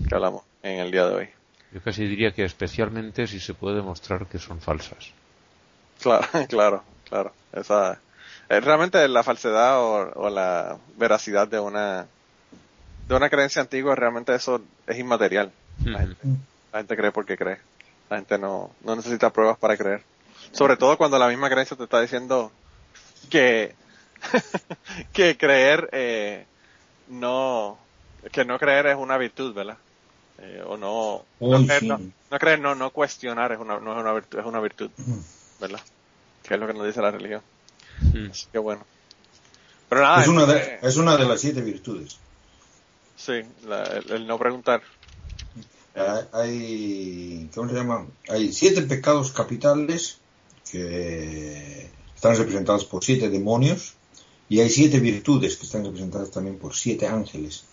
que hablamos en el día de hoy. Yo casi diría que especialmente si se puede demostrar que son falsas. Claro, claro, claro. Esa, es realmente la falsedad o, o, la veracidad de una de una creencia antigua, realmente eso es inmaterial. La, gente, la gente cree porque cree. La gente no, no necesita pruebas para creer. Sobre todo cuando la misma creencia te está diciendo que, que creer, eh, no, que no creer es una virtud, ¿verdad? Eh, o no, no, creer, no, no, creer, no, no cuestionar es una, no es una virtud, es una virtud, ¿verdad? Que es lo que nos dice la religión. Así que bueno. Pero nada. Es una, de, es una de las siete virtudes. Sí, la, el, el, no preguntar. Hay, ¿cómo se llama? Hay siete pecados capitales que están representados por siete demonios y hay siete virtudes que están representadas también por siete ángeles.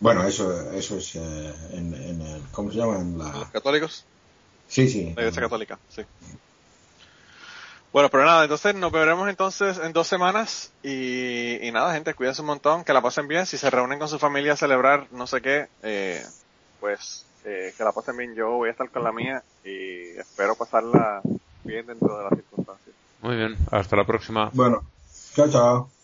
Bueno, eso, eso es eh, en, en, el, ¿cómo se llama? En la... ¿Los católicos? Sí, sí. La iglesia católica, sí. Bueno, pero nada, entonces nos veremos entonces en dos semanas y, y, nada, gente, cuídense un montón, que la pasen bien, si se reúnen con su familia a celebrar no sé qué, eh, pues eh, que la pasen bien, yo voy a estar con la mía y espero pasarla bien dentro de las circunstancias. Muy bien, hasta la próxima. Bueno, chao, chao.